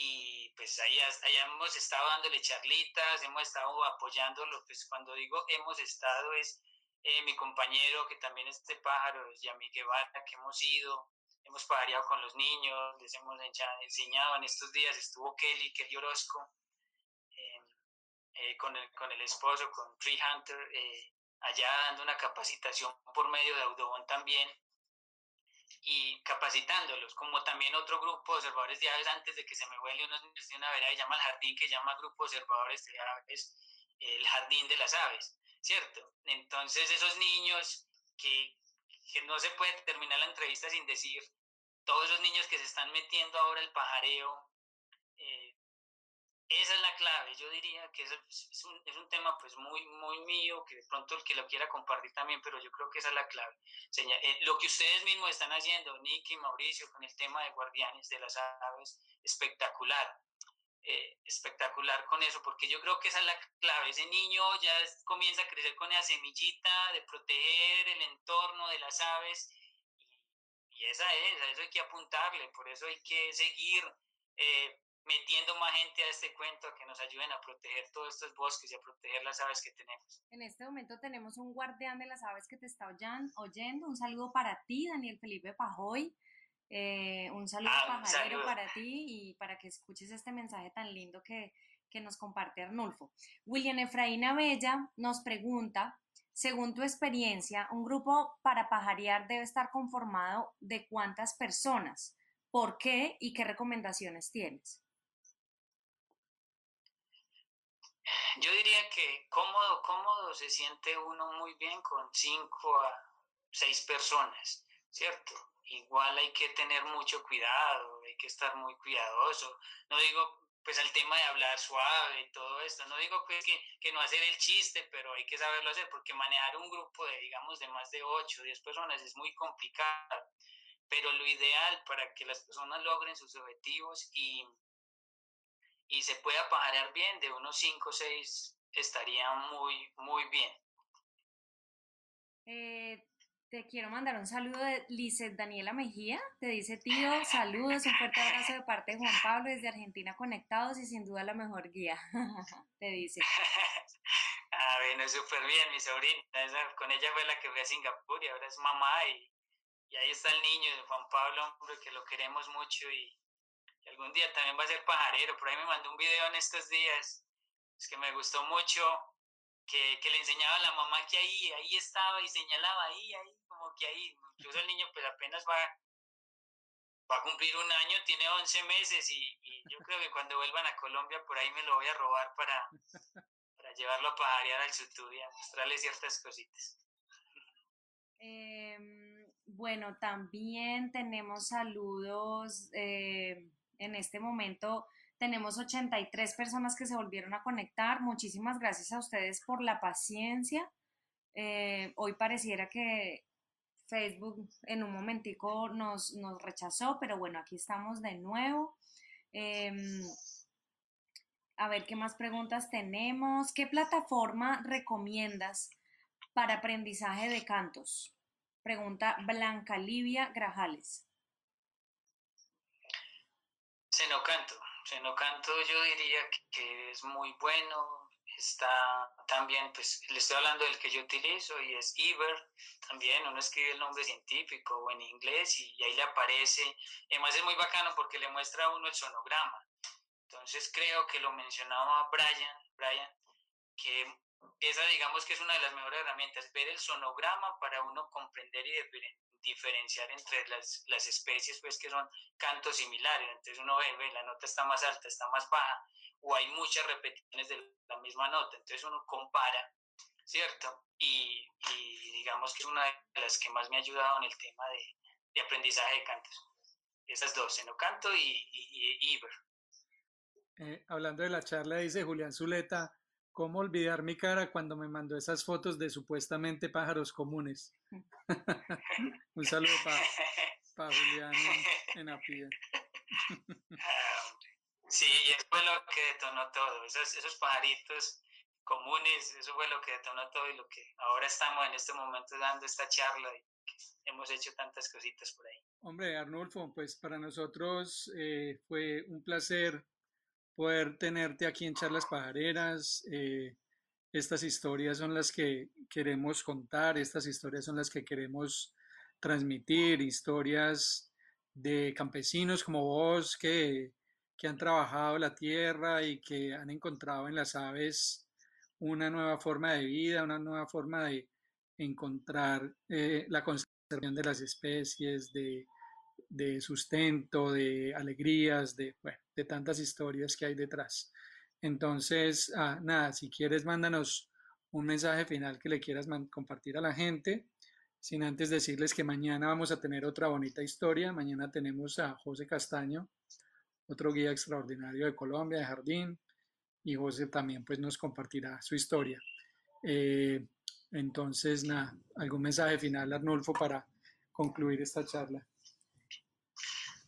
S3: y pues ahí, ahí, hemos estado dándole charlitas, hemos estado apoyándolo, pues cuando digo hemos estado es eh, mi compañero que también es de pájaros, Yami Guevara, que hemos ido, hemos pajareado con los niños, les hemos enseñado, en estos días estuvo Kelly, Kelly Orozco, eh, eh, con, el, con el esposo, con Tree Hunter, eh, allá dando una capacitación por medio de Audubon también, y capacitándolos, como también otro grupo de observadores de aves antes de que se me vuele de una vereda y llama el jardín que llama grupo observadores de aves el jardín de las aves, ¿cierto? Entonces esos niños que, no se puede terminar la entrevista sin decir todos esos niños que se están metiendo ahora el pajareo, eh, esa es la clave, yo diría que es, es, un, tema pues muy, muy mío, que de pronto el que lo quiera compartir también, pero yo creo que esa es la clave. Eh, lo que ustedes mismos están haciendo, Nicky, Mauricio, con el tema de guardianes de las aves, espectacular, eh, espectacular con eso, porque yo creo que esa es la clave. Ese niño ya comienza a crecer con esa semillita de proteger el entorno de las aves, y, esa es, a eso hay que apuntarle, por eso hay que seguir. Eh, metiendo más gente a este cuento, que nos ayuden a proteger todos estos bosques y a proteger las aves que tenemos.
S1: En este momento tenemos un guardián de las aves que te está oyendo. Un saludo para ti, Daniel Felipe Pajoy. Eh, un saludo ah, pajarero para ti y para que escuches este mensaje tan lindo que, que nos comparte Arnulfo. William Efraín Abella nos pregunta, según tu experiencia, un grupo para pajarear debe estar conformado de cuántas personas, por qué y qué recomendaciones tienes.
S3: Yo diría que cómodo, cómodo se siente uno muy bien con cinco a seis personas, ¿cierto? Igual hay que tener mucho cuidado, hay que estar muy cuidadoso. No digo pues al tema de hablar suave y todo esto, no digo pues que, que no hacer el chiste, pero hay que saberlo hacer porque manejar un grupo de digamos de más de ocho o diez personas es muy complicado. Pero lo ideal para que las personas logren sus objetivos y, y se pueda pajarear bien, de unos 5 o 6 estaría muy, muy bien.
S1: Eh, te quiero mandar un saludo de Lizeth Daniela Mejía. Te dice, tío, saludos, un fuerte abrazo de parte de Juan Pablo desde Argentina conectados y sin duda la mejor guía. te dice.
S3: ah, bueno, súper bien, mi sobrina. con ella fue la que fue a Singapur y ahora es mamá y, y ahí está el niño de Juan Pablo, hombre, que lo queremos mucho y, algún día también va a ser pajarero. Por ahí me mandó un video en estos días, es que me gustó mucho, que, que, le enseñaba a la mamá que ahí, ahí estaba y señalaba ahí, ahí, como que ahí. Incluso el niño pues apenas va, va a cumplir un año, tiene 11 meses y, y, yo creo que cuando vuelvan a Colombia por ahí me lo voy a robar para, para llevarlo a pajarear al Sutubi, a mostrarle ciertas cositas.
S1: Eh, bueno, también tenemos saludos. Eh, en este momento tenemos 83 personas que se volvieron a conectar. Muchísimas gracias a ustedes por la paciencia. Eh, hoy pareciera que Facebook en un momentico nos, nos, rechazó, pero bueno, aquí estamos de nuevo. Eh, a ver qué más preguntas tenemos. ¿Qué plataforma recomiendas para aprendizaje de cantos? Pregunta Blanca Livia Grajales.
S3: Senocanto. Senocanto yo diría que es muy bueno. Está también, pues le estoy hablando del que yo utilizo y es Iber. También uno escribe el nombre científico o en inglés y, ahí le aparece. Además es muy bacano porque le muestra a uno el sonograma. Entonces creo que lo mencionaba Brian, Brian que esa digamos que es una de las mejores herramientas, ver el sonograma para uno comprender y diferenciar entre las, las especies, pues que son cantos similares. Entonces uno ve, ve, la nota está más alta, está más baja, o hay muchas repeticiones de la misma nota. Entonces uno compara, ¿cierto? Y, y digamos que es una de las que más me ha ayudado en el tema de, de aprendizaje de cantos. Esas dos, Enocanto y, y, y Iber.
S2: Eh, hablando de la charla, dice Julián Zuleta, ¿cómo olvidar mi cara cuando me mandó esas fotos de supuestamente pájaros comunes? Un saludo para Julián en, en
S3: sí, y eso fue lo que detonó todo, esos, esos pajaritos comunes, eso fue lo que detonó todo y lo que ahora estamos en este momento dando esta charla y hemos hecho tantas cositas por ahí.
S2: Hombre, Arnulfo, pues para nosotros eh, fue un placer poder tenerte aquí en Charlas Pajareras. Eh, estas historias son las que queremos contar, estas historias son las que queremos transmitir, historias de campesinos como vos que, que han trabajado la tierra y que han encontrado en las aves una nueva forma de vida, una nueva forma de encontrar eh, la conservación de las especies, de de sustento, de alegrías, de, de tantas historias que hay detrás. Entonces, ah, nada, si quieres, mándanos un mensaje final que le quieras compartir a la gente, sin antes decirles que mañana vamos a tener otra bonita historia. Mañana tenemos a José Castaño, otro guía extraordinario de Colombia, de Jardín, y José también pues nos compartirá su historia. Eh, entonces, nada, algún mensaje final, Arnulfo, para concluir esta charla.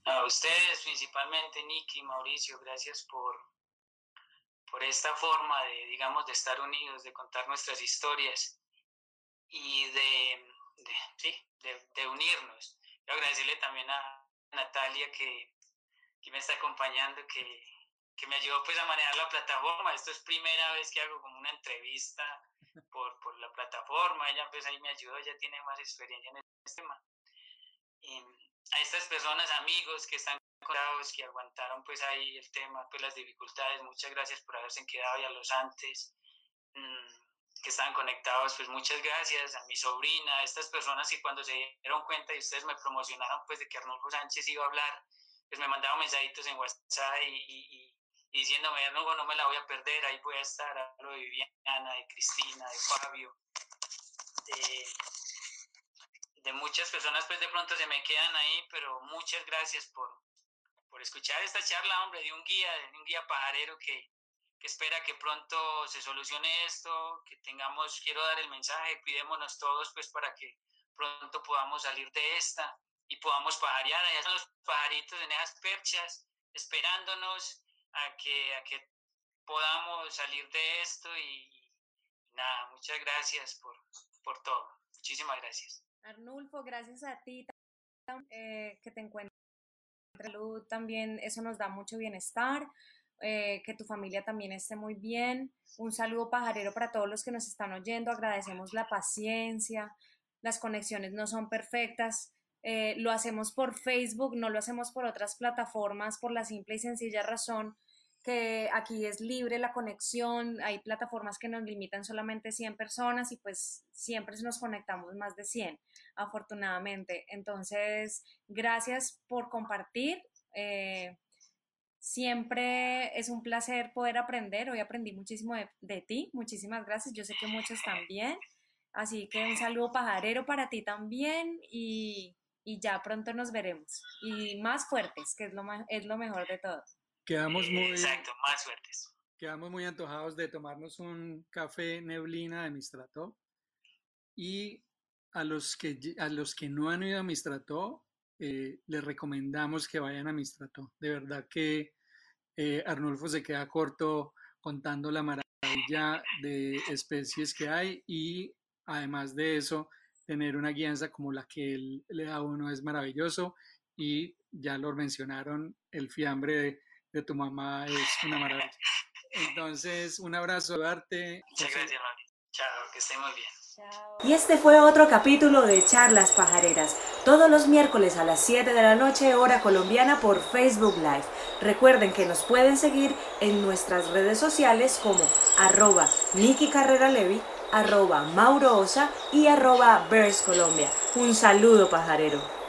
S3: A ustedes, principalmente Nicky, Mauricio, gracias por, por esta forma de, digamos, de estar unidos, de contar nuestras historias y de, sí, de, unirnos. Quiero agradecerle también a Natalia que, que me está acompañando, que, que, me ayudó pues a manejar la plataforma. Esto es primera vez que hago como una entrevista por, por la plataforma. Ella pues ahí me ayudó, ella tiene más experiencia en este tema. Y, a estas personas, amigos que están conectados, que aguantaron pues ahí el tema, pues las dificultades, muchas gracias por haberse quedado y a los antes mm, que estaban conectados, pues muchas gracias a mi sobrina, a estas personas que cuando se dieron cuenta y ustedes me promocionaron pues de que Arnulfo Sánchez iba a hablar, pues me mandaban mensajitos en WhatsApp y, y, diciéndome, Arnulfo, no me la voy a perder, ahí voy a estar, hablo de Viviana, de Cristina, de Fabio, de muchas personas pues de pronto se me quedan ahí, pero muchas gracias por, por escuchar esta charla, hombre, de un guía, de un guía pajarero que, que espera que pronto se solucione esto, que tengamos, quiero dar el mensaje, cuidémonos todos pues para que pronto podamos salir de esta y podamos pajarear, allá están los pajaritos en esas perchas, esperándonos a que, a que podamos salir de esto y, nada, muchas gracias por, por todo, muchísimas gracias.
S1: Arnulfo, gracias a ti eh, que te encuentres salud también, eso nos da mucho bienestar, eh, que tu familia también esté muy bien. Un saludo pajarero para todos los que nos están oyendo, agradecemos la paciencia, las conexiones no son perfectas, eh, lo hacemos por Facebook, no lo hacemos por otras plataformas por la simple y sencilla razón que aquí es libre la conexión, hay plataformas que nos limitan solamente 100 personas y pues siempre nos conectamos más de 100, afortunadamente. Entonces, gracias por compartir. Eh, siempre es un placer poder aprender. Hoy aprendí muchísimo de, ti. Muchísimas gracias. Yo sé que muchos también. Así que un saludo pajarero para ti también y, y ya pronto nos veremos. Y más fuertes, que es lo, es lo mejor de todo.
S2: Quedamos muy,
S3: Exacto, más suertes.
S2: Quedamos muy antojados de tomarnos un café neblina de Mistrató. Y a los que, a los que no han ido a Mistrató, eh, les recomendamos que vayan a Mistrató. De verdad que eh, Arnulfo se queda corto contando la maravilla de especies que hay y además de eso, tener una guianza como la que él le da a uno es maravilloso y ya lo mencionaron, el fiambre de de tu mamá es una maravilla. Entonces, un abrazo, darte.
S3: Muchas gracias, mami. Chao, que esté muy bien.
S1: Y este fue otro capítulo de Charlas Pajareras, todos los miércoles a las 7 de la noche hora colombiana por Facebook Live. Recuerden que nos pueden seguir en nuestras redes sociales como
S4: arroba Nikki Carrera Levi, arroba Mauro Osa y arroba Bears Colombia. Un saludo pajarero.